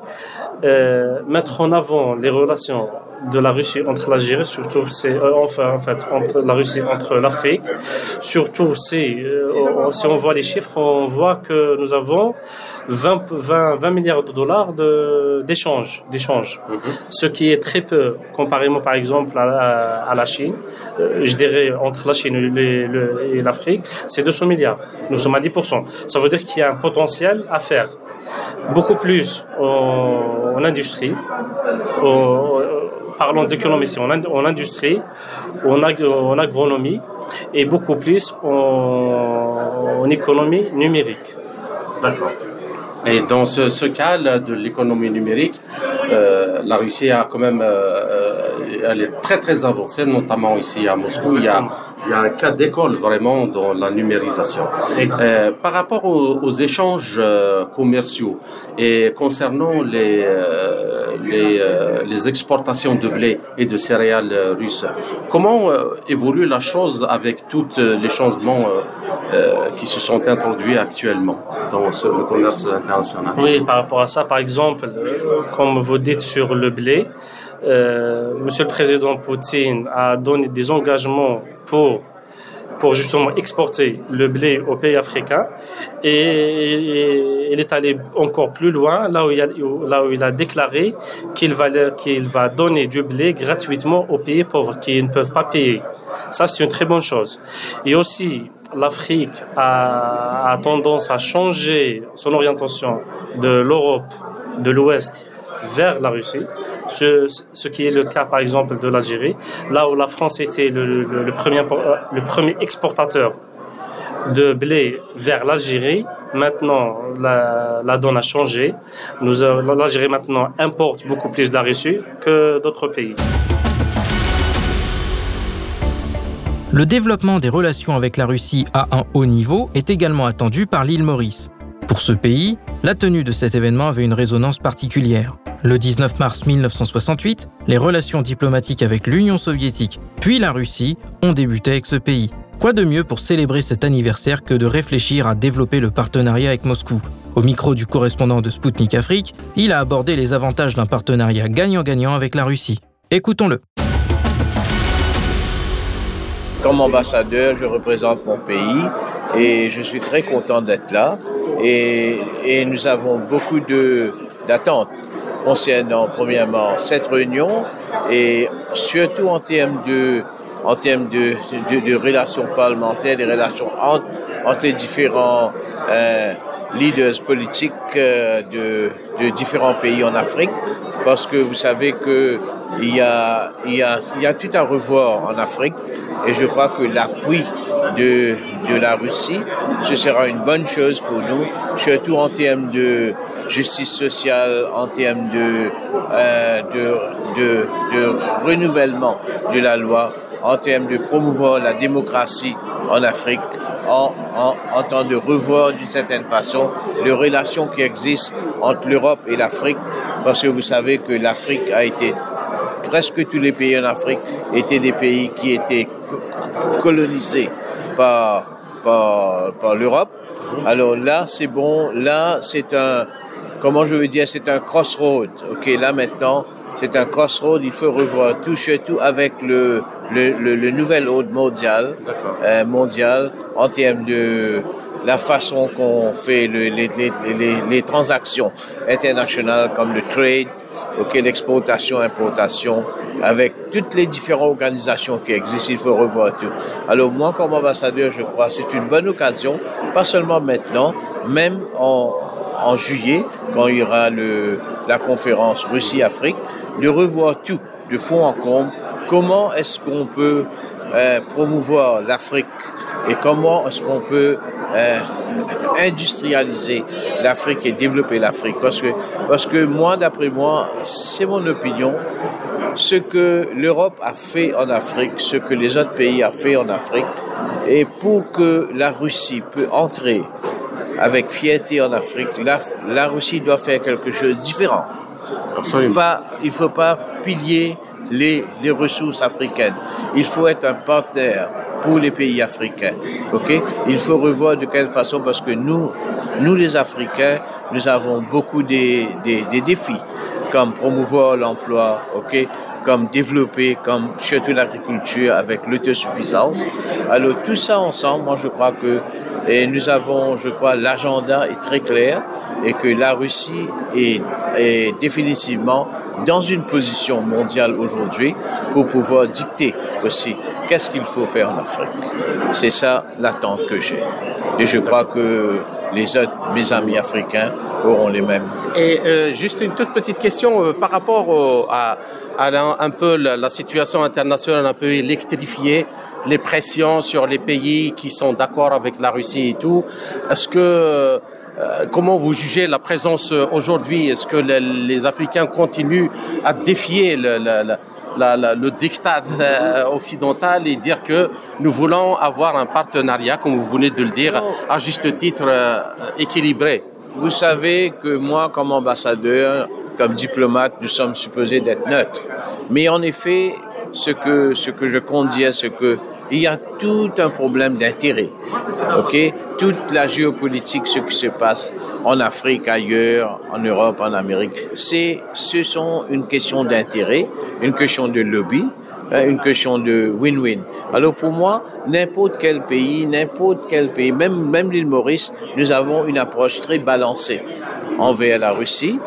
euh, mettre en avant les relations de la Russie entre l'Algérie, surtout c'est euh, enfin en fait entre la Russie entre l'Afrique, surtout si euh, si on voit les chiffres, on voit que nous avons 20 20, 20 milliards de dollars de d'échanges d'échanges, mhm. ce qui est très peu comparément par exemple à, à la Chine. Euh, je dirais entre la Chine et l'Afrique, c'est 200 milliards. Nous sommes à 10% Ça veut dire qu'il y a un potentiel à faire beaucoup plus en, en industrie, au, parlons d'économie, c'est en, industrie, en, en, agronomie et beaucoup plus en, économie numérique. D'accord. Et dans ce, ce cas de l'économie numérique, euh, la Russie a quand même, euh, elle est très très avancée, notamment ici à Moscou. Il y a, il y a un cas d'école vraiment dans la numérisation. Euh, par rapport aux, aux échanges euh, commerciaux et concernant les, les, les, exportations de blé et de céréales russes, comment évolue la chose avec tous les changements qui se sont introduits actuellement dans ce, le commerce international? Oui, par rapport à ça, par exemple, comme vous dites sur le blé, euh, Monsieur le Président Poutine a donné des engagements pour pour justement exporter le blé aux pays africains et, il est allé encore plus loin là où il a, déclaré qu'il va qu'il va donner du blé gratuitement aux pays pauvres qui ne peuvent pas payer. Ça c'est une très bonne chose. Et aussi l'Afrique a, a tendance à changer son orientation de l'Europe de l'Ouest vers la Russie, ce, qui est le cas par exemple de l'Algérie, là où la France était le, euh, premier exportateur de blé vers l'Algérie. Maintenant, la, la, donne a changé. L'Algérie maintenant importe beaucoup plus de la Russie que d'autres pays. Le développement des relations avec la Russie à un haut niveau est également attendu par l'île Maurice. Pour ce pays, la tenue de cet événement avait une résonance particulière. Le 19 mars 1968, les relations diplomatiques avec l'Union soviétique puis la Russie ont débuté avec ce pays. Quoi de mieux pour célébrer cet anniversaire que de réfléchir à développer le partenariat avec Moscou? Au micro du correspondant de Sputnik Afrique, il a abordé les avantages d'un partenariat gagnant-gagnant avec la Russie. Écoutons-le. Comme ambassadeur, je représente mon pays et je suis très content d'être là. Et, et nous avons beaucoup d'attentes concernant premièrement cette réunion et surtout en termes de en termes de, de, de relations parlementaires, des relations entre, entre les différents euh, leaders politiques euh, de, de différents pays en Afrique, parce que vous savez que il y a, il y a, il y a tout à revoir en Afrique, et je crois que l'appui de, de la Russie, ce sera une bonne chose pour nous, surtout en termes de justice sociale, en termes de, euh, de, de, de renouvellement de la loi, en termes de promouvoir la démocratie en Afrique, en, en, en temps de revoir d'une certaine façon les relations qui existent entre l'Europe et l'Afrique, parce que vous savez que l'Afrique a été, presque tous les pays en Afrique étaient des pays qui étaient colonisés par, par, par l'Europe. Alors là, c'est bon, là, c'est un, comment je veux dire, c'est un crossroad. OK, là maintenant, c'est un crossroad, il faut revoir tout, tout avec le, le, le, le nouvel ordre mondial, euh, mondial en termes de la façon qu'on fait le, les, les, les, les, transactions internationales comme le trade ok, l'exportation, importation, avec toutes les différentes organisations qui existent, il faut revoir tout. Alors moi, comme ambassadeur, je crois que c'est une bonne occasion, pas seulement maintenant, même en, en juillet, quand il y aura le, la conférence Russie-Afrique, de revoir tout, de fond en comble, comment est-ce qu'on peut euh, promouvoir l'Afrique et comment est-ce qu'on peut euh, industrialiser l'Afrique et développer l'Afrique. Parce que, parce que moi, d'après moi, c'est mon opinion, ce que l'Europe a fait en Afrique, ce que les autres pays ont fait en Afrique, et pour que la Russie peut entrer avec fierté en Afrique, la, la Russie doit faire quelque chose de différent. Il ne faut pas pilier les, les ressources africaines. Il faut être un partenaire pour les pays africains. Il faut revoir de quelle façon parce que nous, nous les Africains, nous avons beaucoup des, défis comme promouvoir l'emploi, comme développer, comme surtout l'agriculture avec l'autosuffisance. Alors tout ça ensemble, moi je crois que et nous avons, je crois, l'agenda est très clair et que la Russie est, est définitivement dans une position mondiale aujourd'hui pour pouvoir dicter aussi qu'est-ce qu'il faut faire en Afrique. C'est ça l'attente que j'ai. Et je crois que les autres, mes amis africains, auront les mêmes. Et euh, juste une toute petite question euh, par rapport au, à, à la, un peu la, la, situation internationale un peu électrifiée, les pressions sur les pays qui sont d'accord avec la Russie et tout. Est-ce que euh, comment vous jugez la présence aujourd'hui? Est-ce que les, les, Africains continuent à défier le, le, la, la, le diktat occidental et dire que nous voulons avoir un partenariat, comme vous venez de le dire, à juste titre équilibré vous savez que moi, comme ambassadeur, comme diplomate, nous sommes supposés d'être neutres. Mais en effet, ce que, ce que je compte dire, c'est que il y a tout un problème d'intérêt. OK? Toute la géopolitique, ce qui se passe en Afrique, ailleurs, en Europe, en Amérique, c'est, ce sont une question d'intérêt, une question de lobby, une question de win-win. Alors pour moi, n'importe quel pays, n'importe quel pays, même, même l'île Maurice, nous avons une approche très balancée envers la Russie,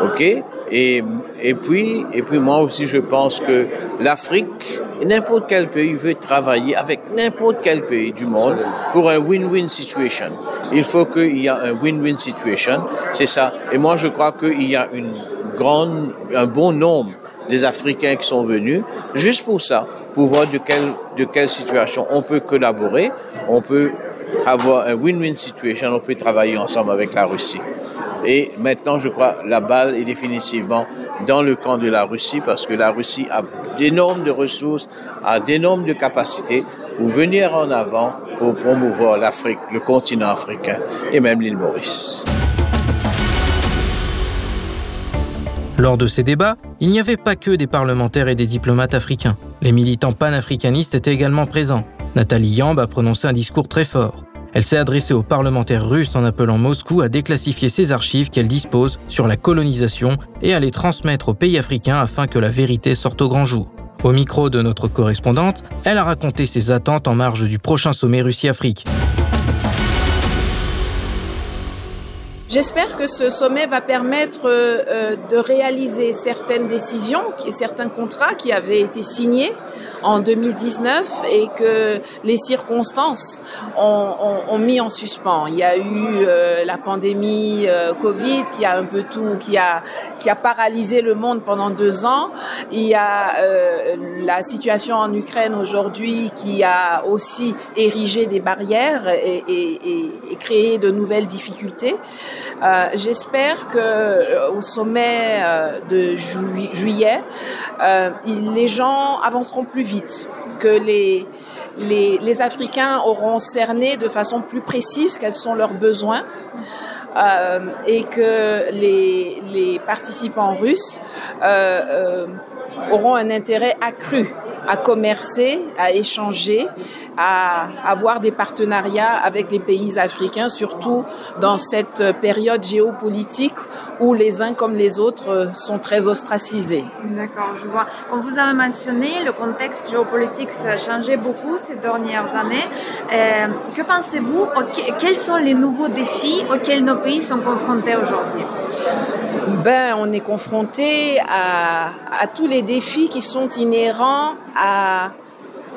ok? Et, et puis, et puis moi aussi, je pense que l'Afrique, n'importe quel pays veut travailler avec n'importe quel pays du monde pour un win-win situation. Il faut qu'il y ait un win-win situation, c'est ça. Et moi, je crois qu'il y a une grande, un bon nombre des Africains qui sont venus, juste pour ça, pour voir de quelle, de quelle situation on peut collaborer, on peut avoir un win-win situation, on peut travailler ensemble avec la Russie. Et maintenant, je crois, la balle est définitivement dans le camp de la Russie parce que la Russie a d'énormes de ressources, a d'énormes de capacités pour venir en avant pour promouvoir l'Afrique, le continent africain et même l'île Maurice. Lors de ces débats, il n'y avait pas que des parlementaires et des diplomates africains. Les militants panafricanistes étaient également présents. Nathalie Yamb a prononcé un discours très fort. Elle s'est adressée aux parlementaires russes en appelant Moscou à déclassifier ses archives qu'elle dispose sur la colonisation et à les transmettre aux pays africains afin que la vérité sorte au grand jour. Au micro de notre correspondante, elle a raconté ses attentes en marge du prochain sommet Russie-Afrique. J'espère que ce sommet va permettre euh, de réaliser certaines décisions et certains contrats qui avaient été signés en 2019 et que les circonstances ont, ont, ont mis en suspens. Il y a eu euh, la pandémie euh, Covid qui a un peu tout, qui a qui a paralysé le monde pendant deux ans. Il y a euh, la situation en Ukraine aujourd'hui qui a aussi érigé des barrières et, et, et créé de nouvelles difficultés. Euh, J'espère que euh, au sommet euh, de ju juillet, les gens avanceront plus vite, que les, Africains auront cerné de façon plus précise quels sont leurs besoins et que les, participants russes auront un intérêt accru à commercer, à échanger, à avoir des partenariats avec les pays africains, surtout dans cette période géopolitique où les uns comme les autres sont très ostracisés. D'accord, je vois. Comme vous avez mentionné, le contexte géopolitique a changé beaucoup ces dernières années. Euh, que pensez-vous? Quels sont les nouveaux défis auxquels nos pays sont confrontés aujourd'hui? Ben, on est confronté à, tous les défis qui sont inhérents à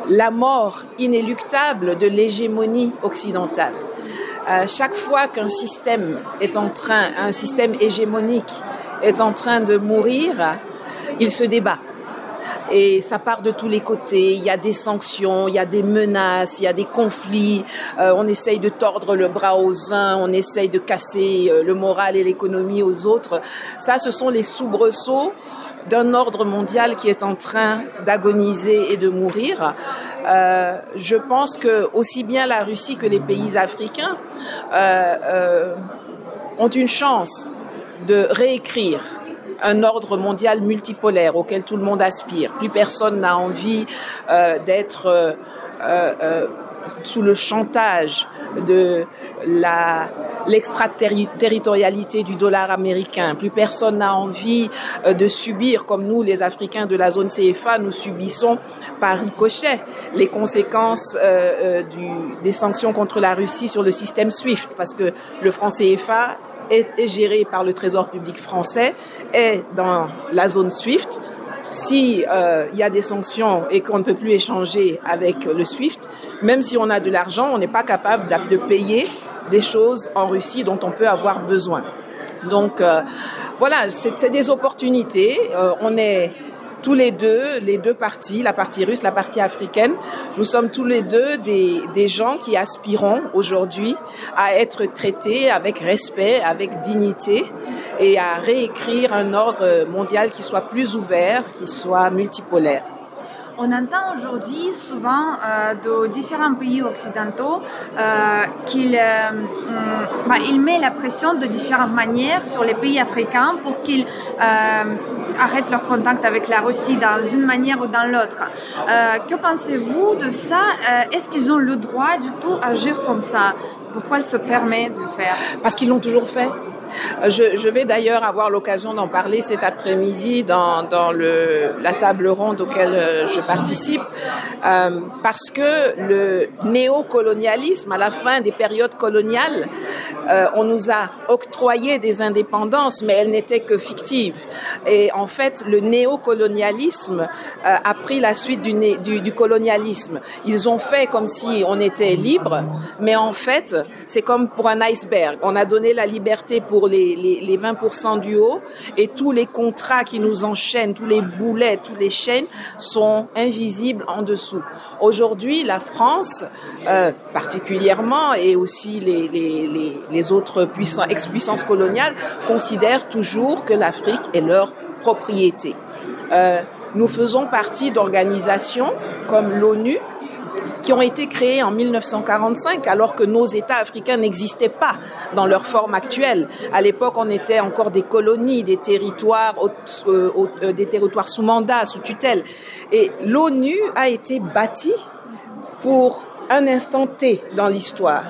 la mort inéluctable de l'hégémonie occidentale. Euh, chaque fois qu'un système est en train, un système hégémonique est en train de mourir, il se débat. Et ça part de tous les côtés. Il y a des sanctions, il y a des menaces, il y a des conflits. Euh, on essaye de tordre le bras aux uns, on essaye de casser euh, le moral et l'économie aux autres. Ça, ce sont les soubresauts d'un ordre mondial qui est en train d'agoniser et de mourir. Euh, je pense que aussi bien la Russie que les pays africains euh, euh, ont une chance de réécrire un ordre mondial multipolaire auquel tout le monde aspire. Plus personne n'a envie d'être sous le chantage de l'extraterritorialité du dollar américain. Plus personne n'a envie euh, de subir, comme nous, les Africains de la zone CFA, nous subissons par ricochet les conséquences euh, euh, des sanctions contre la Russie sur le système SWIFT, parce que le franc CFA est, est géré par le Trésor public français, est dans la zone SWIFT si euh, il y a des sanctions et qu'on ne peut plus échanger avec le SWIFT, même si on a de l'argent, on n'est pas capable de payer des choses en Russie dont on peut avoir besoin. Donc euh, voilà, c'est des opportunités. Euh, on est tous les deux, les deux parties, la partie russe, la partie africaine, nous sommes tous les deux des, des gens qui aspirons aujourd'hui à être traités avec respect, avec dignité et à réécrire un ordre mondial qui soit plus ouvert, qui soit multipolaire. On entend aujourd'hui souvent euh, de différents pays occidentaux euh, qu'ils euh, bah, il met la pression de différentes manières sur les pays africains pour qu'ils euh, arrêtent leur contact avec la Russie dans une manière ou dans l'autre. Que pensez-vous de ça? Est-ce qu'ils ont le droit du tout d'agir comme ça? Pourquoi ils se permettent de le faire? Parce qu'ils l'ont toujours fait. Je, je vais d'ailleurs avoir l'occasion d'en parler cet après-midi dans, la table ronde auquel euh, je participe, euh, parce que le néocolonialisme, à la fin des périodes coloniales, euh, on nous a octroyé des indépendances, mais elles n'étaient que fictives. Et en fait, le néocolonialisme euh, a pris la suite du, du colonialisme. Ils ont fait comme si on était libre, mais en fait, c'est comme pour un iceberg. On a donné la liberté pour les, les, les 20% du haut et tous les contrats qui nous enchaînent, tous les boulets, tous les chaînes sont invisibles en dessous. Aujourd'hui, la France, euh, particulièrement, et aussi les autres puissants, ex-puissances coloniales, considèrent toujours que l'Afrique est leur propriété. Euh, nous faisons partie d'organisations comme l'ONU, qui ont été créés en 1945 alors que nos États africains n'existaient pas dans leur forme actuelle. À l'époque, on était encore des colonies, des territoires, euh, euh, des territoires sous mandat, sous tutelle. Et l'ONU a été bâtie pour un instant T dans l'histoire.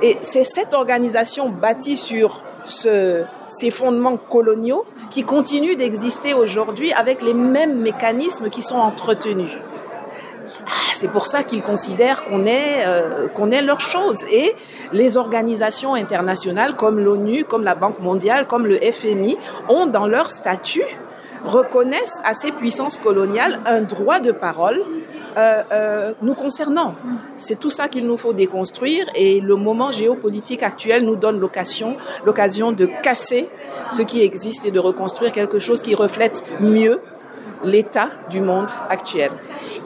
Et c'est cette organisation bâtie sur ce, ces fondements coloniaux qui continuent d'exister aujourd'hui avec les mêmes mécanismes qui sont entretenus. C'est pour ça qu'ils considèrent qu'on est, euh, est leur chose. Et les organisations internationales comme l'ONU, comme la Banque mondiale, comme le FMI ont dans leur statut reconnaissent à ces puissances coloniales un droit de parole euh, euh, nous concernant. C'est tout ça qu'il nous faut déconstruire et le moment géopolitique actuel nous donne l'occasion de casser ce qui existe et de reconstruire quelque chose qui reflète mieux l'état du monde actuel.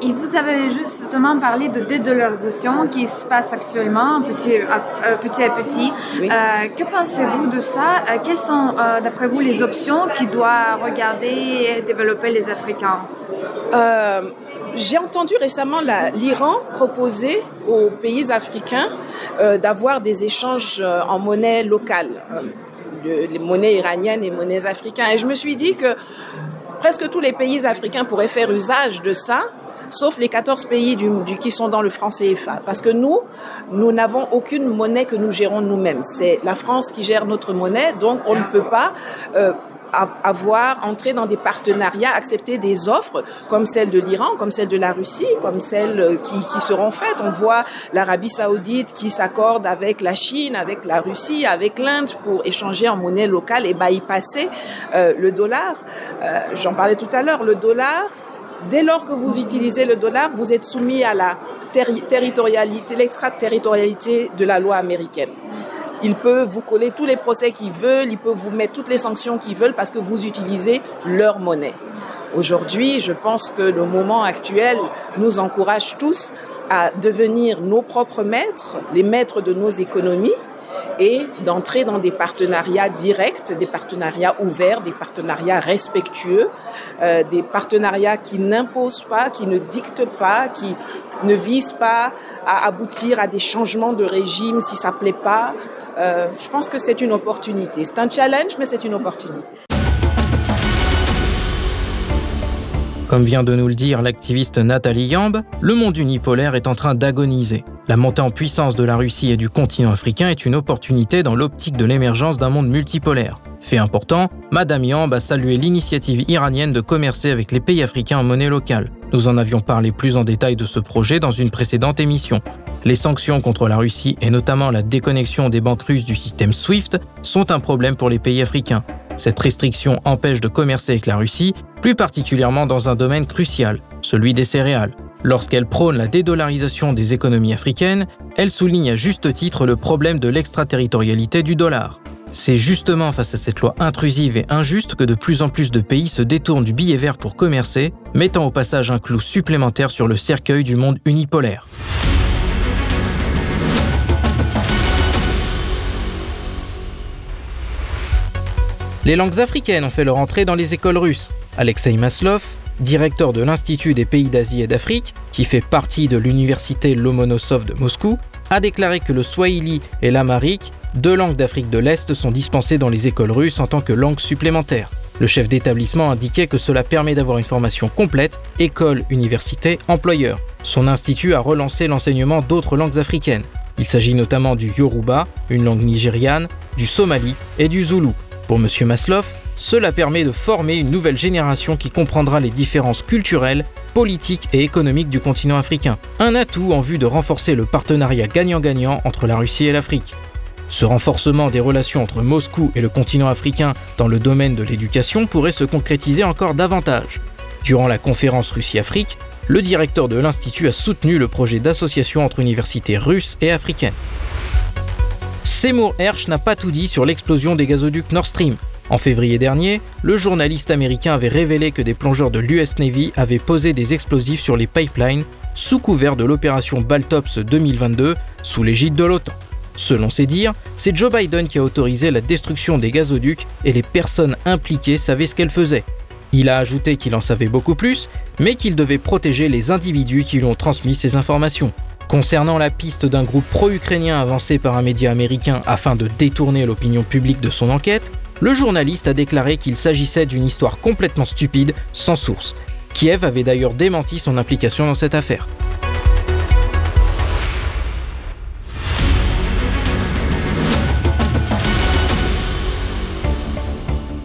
Et vous avez justement parlé de dédollarisation qui se passe actuellement petit à petit. À petit. Oui. Euh, que pensez-vous de ça? Euh, Quelles sont, euh, d'après vous, les options qui doivent regarder et développer les Africains? Euh, j'ai entendu récemment l'Iran proposer aux pays africains euh, d'avoir des échanges euh, en monnaie locale, euh, les monnaies iraniennes et monnaies africaines. Et je me suis dit que presque tous les pays africains pourraient faire usage de ça, sauf les 14 pays qui sont dans le franc CFA. Parce que nous, nous n'avons aucune monnaie que nous gérons nous-mêmes. C'est la France qui gère notre monnaie, donc on ne peut pas euh, avoir, entrer dans des partenariats, accepter des offres comme celle de l'Iran, comme celle de la Russie, comme celles qui, qui seront faites. On voit l'Arabie saoudite qui s'accorde avec la Chine, avec la Russie, avec l'Inde pour échanger en monnaie locale et bypasser euh, le dollar. Euh, J'en parlais tout à l'heure, le dollar, dès lors que vous utilisez le dollar, vous êtes soumis à la territorialité, l'extraterritorialité de la loi américaine. Il peut vous coller tous les procès qu'ils veulent, il peut vous mettre toutes les sanctions qu'ils veulent parce que vous utilisez leur monnaie. Aujourd'hui, je pense que le moment actuel nous encourage tous à devenir nos propres maîtres, les maîtres de nos économies et d'entrer dans des partenariats directs, des partenariats ouverts, des partenariats respectueux, euh, des partenariats qui n'imposent pas, qui ne dictent pas, qui ne visent pas à aboutir à des changements de régime si ça plaît pas, euh, je pense que c'est une opportunité. C'est un challenge, mais c'est une opportunité. Comme vient de nous le dire l'activiste Nathalie Yamb, le monde unipolaire est en train d'agoniser. La montée en puissance de la Russie et du continent africain est une opportunité dans l'optique de l'émergence d'un monde multipolaire. Fait important, Madame Yamb a salué l'initiative iranienne de commercer avec les pays africains en monnaie locale. Nous en avions parlé plus en détail de ce projet dans une précédente émission. Les sanctions contre la Russie et notamment la déconnexion des banques russes du système SWIFT sont un problème pour les pays africains. Cette restriction empêche de commercer avec la Russie, plus particulièrement dans un domaine crucial, celui des céréales. Lorsqu'elle prône la dédollarisation des économies africaines, elle souligne à juste titre le problème de l'extraterritorialité du dollar. C'est justement face à cette loi intrusive et injuste que de plus en plus de pays se détournent du billet vert pour commercer, mettant au passage un clou supplémentaire sur le cercueil du monde unipolaire. Les langues africaines ont fait leur entrée dans les écoles russes. Alexei Maslov, directeur de l'Institut des pays d'Asie et d'Afrique, qui fait partie de l'université Lomonosov de Moscou, a déclaré que le swahili et l'amharique, deux langues d'Afrique de l'Est, sont dispensées dans les écoles russes en tant que langue supplémentaire. Le chef d'établissement indiquait que cela permet d'avoir une formation complète, école, université, employeur. Son institut a relancé l'enseignement d'autres langues africaines. Il s'agit notamment du Yoruba, une langue nigériane, du Somali et du Zoulou. Pour M. Maslov, cela permet de former une nouvelle génération qui comprendra les différences culturelles, politiques et économiques du continent africain. Un atout en vue de renforcer le partenariat gagnant-gagnant entre la Russie et l'Afrique. Ce renforcement des relations entre Moscou et le continent africain dans le domaine de l'éducation pourrait se concrétiser encore davantage. Durant la conférence Russie-Afrique, le directeur de l'Institut a soutenu le projet d'association entre universités russes et africaines. Seymour Hersh n'a pas tout dit sur l'explosion des gazoducs Nord Stream. En février dernier, le journaliste américain avait révélé que des plongeurs de l'US Navy avaient posé des explosifs sur les pipelines sous couvert de l'opération Baltops 2022 sous l'égide de l'OTAN. Selon ses dires, c'est Joe Biden qui a autorisé la destruction des gazoducs et les personnes impliquées savaient ce qu'elles faisaient. Il a ajouté qu'il en savait beaucoup plus, mais qu'il devait protéger les individus qui lui ont transmis ces informations. Concernant la piste d'un groupe pro-ukrainien avancé par un média américain afin de détourner l'opinion publique de son enquête, le journaliste a déclaré qu'il s'agissait d'une histoire complètement stupide, sans source. Kiev avait d'ailleurs démenti son implication dans cette affaire.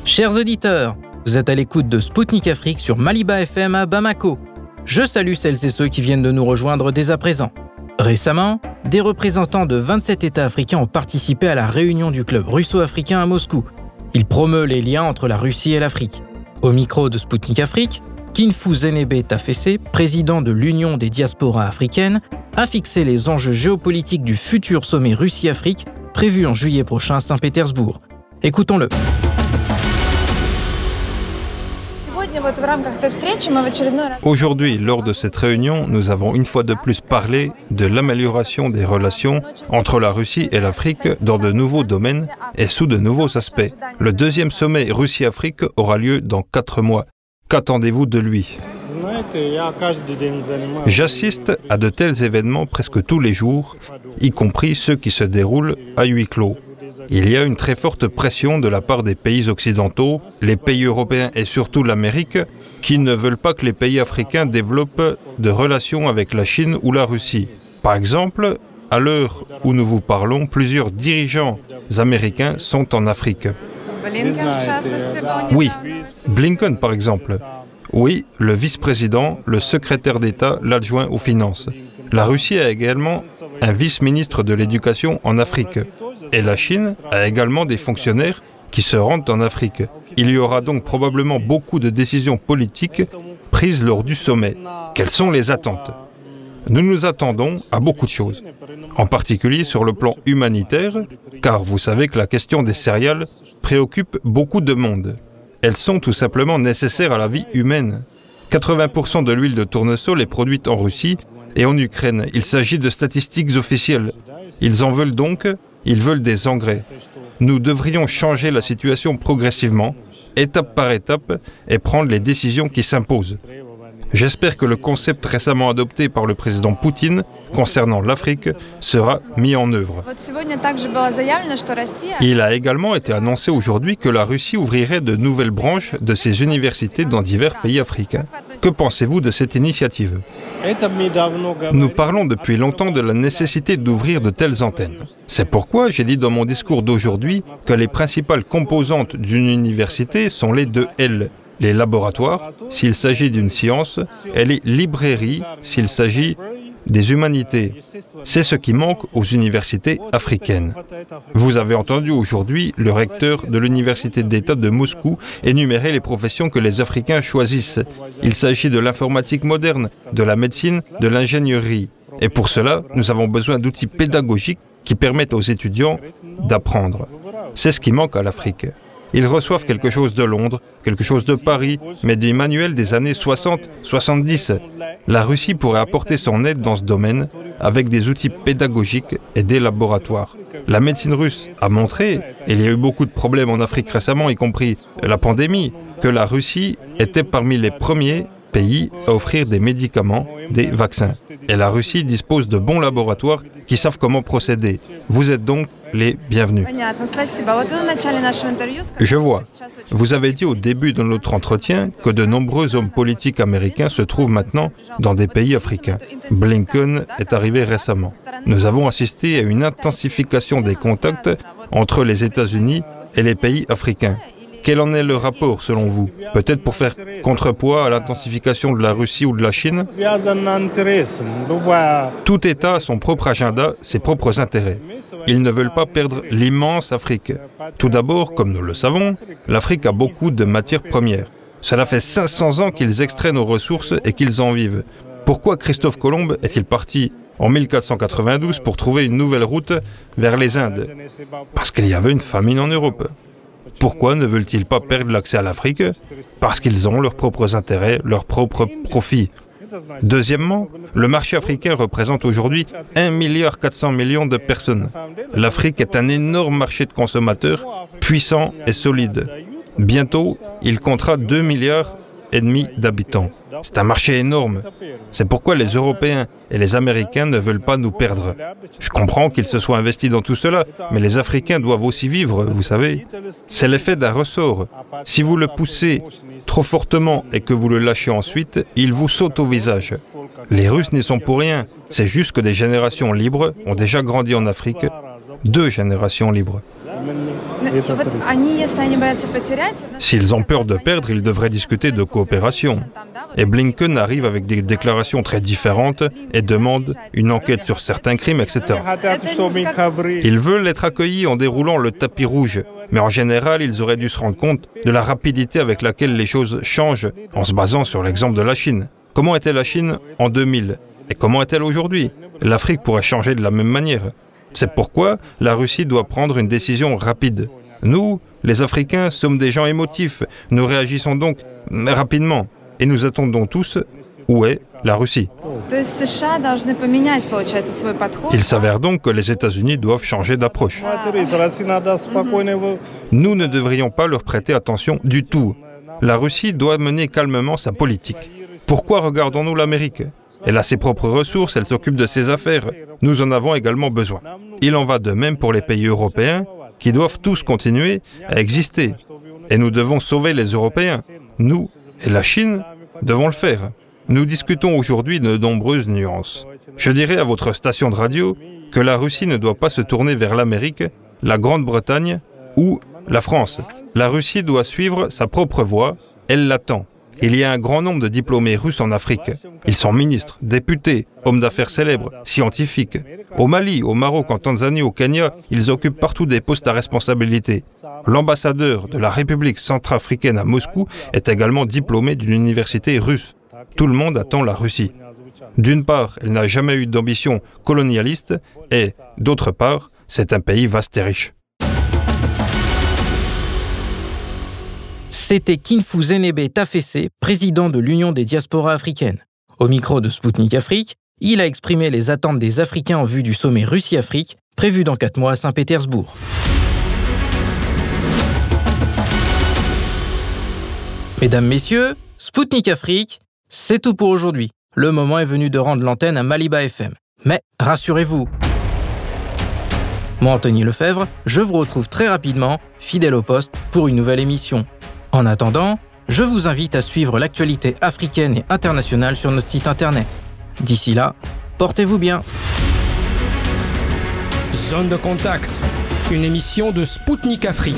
Chers auditeurs, vous êtes à l'écoute de Spoutnik Afrique sur Maliba FM à Bamako. Je salue celles et ceux qui viennent de nous rejoindre dès à présent. Récemment, des représentants de 27 États africains ont participé à la réunion du club russo-africain à Moscou. Il promeut les liens entre la Russie et l'Afrique. Au micro de Spoutnik Afrique, Kinfu Zenebe Tafese, président de l'Union des diasporas africaines, a fixé les enjeux géopolitiques du futur sommet Russie-Afrique prévu en juillet prochain à Saint-Pétersbourg. Écoutons-le. Aujourd'hui, lors de cette réunion, nous avons une fois de plus parlé de l'amélioration des relations entre la Russie et l'Afrique dans de nouveaux domaines et sous de nouveaux aspects. Le deuxième sommet Russie-Afrique aura lieu dans quatre mois. Qu'attendez-vous de lui? J'assiste à de tels événements presque tous les jours, y compris ceux qui se déroulent à huis clos. Il y a une très forte pression de la part des pays occidentaux, les pays européens et surtout l'Amérique, qui ne veulent pas que les pays africains développent de relations avec la Chine ou la Russie. Par exemple, à l'heure où nous vous parlons, plusieurs dirigeants américains sont en Afrique. Oui, Blinken par exemple. Oui, le vice-président, le secrétaire d'État, l'adjoint aux finances. La Russie a également un vice-ministre de l'éducation en Afrique. Et la Chine a également des fonctionnaires qui se rendent en Afrique. Il y aura donc probablement beaucoup de décisions politiques prises lors du sommet. Quelles sont les attentes? Nous nous attendons à beaucoup de choses, en particulier sur le plan humanitaire, car vous savez que la question des céréales préoccupe beaucoup de monde. Elles sont tout simplement nécessaires à la vie humaine. 80% de l'huile de tournesol est produite en Russie et en Ukraine. Il s'agit de statistiques officielles. Ils en veulent donc, ils veulent des engrais. Nous devrions changer la situation progressivement, étape par étape, et prendre les décisions qui s'imposent. J'espère que le concept récemment adopté par le président Poutine concernant l'Afrique sera mis en œuvre. Il a également été annoncé aujourd'hui que la Russie ouvrirait de nouvelles branches de ses universités dans divers pays africains. Que pensez-vous de cette initiative? Nous parlons depuis longtemps de la nécessité d'ouvrir de telles antennes. C'est pourquoi j'ai dit dans mon discours d'aujourd'hui que les principales composantes d'une université sont les deux L les laboratoires s'il s'agit d'une science et les librairies s'il s'agit des humanités. C'est ce qui manque aux universités africaines. Vous avez entendu aujourd'hui le recteur de l'Université d'État de Moscou énumérer les professions que les Africains choisissent. Il s'agit de l'informatique moderne, de la médecine, de l'ingénierie. Et pour cela, nous avons besoin d'outils pédagogiques qui permettent aux étudiants d'apprendre. C'est ce qui manque à l'Afrique. Ils reçoivent quelque chose de Londres, quelque chose de Paris, mais des manuels des années 60-70. La Russie pourrait apporter son aide dans ce domaine avec des outils pédagogiques et des laboratoires. La médecine russe a montré, il y a eu beaucoup de problèmes en Afrique récemment, y compris la pandémie, que la Russie était parmi les premiers pays à offrir des médicaments, des vaccins. Et la Russie dispose de bons laboratoires qui savent comment procéder. Vous êtes donc les bienvenus. Je vois. Vous avez dit au début de notre entretien que de nombreux hommes politiques américains se trouvent maintenant dans des pays africains. Blinken est arrivé récemment. Nous avons assisté à une intensification des contacts entre les États-Unis et les pays africains. Quel en est le rapport selon vous Peut-être pour faire contrepoids à l'intensification de la Russie ou de la Chine Tout État a son propre agenda, ses propres intérêts. Ils ne veulent pas perdre l'immense Afrique. Tout d'abord, comme nous le savons, l'Afrique a beaucoup de matières premières. Cela fait 500 ans qu'ils extraient nos ressources et qu'ils en vivent. Pourquoi Christophe Colomb est-il parti en 1492 pour trouver une nouvelle route vers les Indes? Parce qu'il y avait une famine en Europe. Pourquoi ne veulent-ils pas perdre l'accès à l'Afrique Parce qu'ils ont leurs propres intérêts, leurs propres profits. Deuxièmement, le marché africain représente aujourd'hui 1,4 milliard de personnes. L'Afrique est un énorme marché de consommateurs, puissant et solide. Bientôt, il comptera 2 milliards et demi d'habitants. C'est un marché énorme. C'est pourquoi les Européens et les Américains ne veulent pas nous perdre. Je comprends qu'ils se soient investis dans tout cela, mais les Africains doivent aussi vivre, vous savez. C'est l'effet d'un ressort. Si vous le poussez trop fortement et que vous le lâchez ensuite, il vous saute au visage. Les Russes n'y sont pour rien. C'est juste que des générations libres ont déjà grandi en Afrique. Deux générations libres. S'ils ont peur de perdre, ils devraient discuter de coopération. Et Blinken arrive avec des déclarations très différentes et demande une enquête sur certains crimes, etc. Ils veulent être accueillis en déroulant le tapis rouge. Mais en général, ils auraient dû se rendre compte de la rapidité avec laquelle les choses changent en se basant sur l'exemple de la Chine. Comment était la Chine en 2000 et comment est-elle aujourd'hui? L'Afrique pourrait changer de la même manière. C'est pourquoi la Russie doit prendre une décision rapide. Nous, les Africains, sommes des gens émotifs. Nous réagissons donc rapidement. Et nous attendons tous où est la Russie. Il s'avère donc que les États-Unis doivent changer d'approche. Nous ne devrions pas leur prêter attention du tout. La Russie doit mener calmement sa politique. Pourquoi regardons-nous l'Amérique? Elle a ses propres ressources, elle s'occupe de ses affaires. Nous en avons également besoin. Il en va de même pour les pays européens qui doivent tous continuer à exister. Et nous devons sauver les Européens. Nous et la Chine devons le faire. Nous discutons aujourd'hui de nombreuses nuances. Je dirais à votre station de radio que la Russie ne doit pas se tourner vers l'Amérique, la Grande-Bretagne ou la France. La Russie doit suivre sa propre voie, elle l'attend. Il y a un grand nombre de diplômés russes en Afrique. Ils sont ministres, députés, hommes d'affaires célèbres, scientifiques. Au Mali, au Maroc, en Tanzanie, au Kenya, ils occupent partout des postes à responsabilité. L'ambassadeur de la République centrafricaine à Moscou est également diplômé d'une université russe. Tout le monde attend la Russie. D'une part, elle n'a jamais eu d'ambition colonialiste et, d'autre part, c'est un pays vaste et riche. C'était Kinfu Zenebe Tafese, président de l'Union des diasporas africaines. Au micro de Spoutnik Afrique, il a exprimé les attentes des Africains en vue du sommet Russie-Afrique, prévu dans 4 mois à Saint-Pétersbourg. Mesdames, Messieurs, Spoutnik Afrique, c'est tout pour aujourd'hui. Le moment est venu de rendre l'antenne à Maliba FM. Mais rassurez-vous, moi Anthony Lefebvre, je vous retrouve très rapidement, fidèle au poste, pour une nouvelle émission. En attendant, je vous invite à suivre l'actualité africaine et internationale sur notre site internet. D'ici là, portez-vous bien. Zone de contact, une émission de Spoutnik Afrique.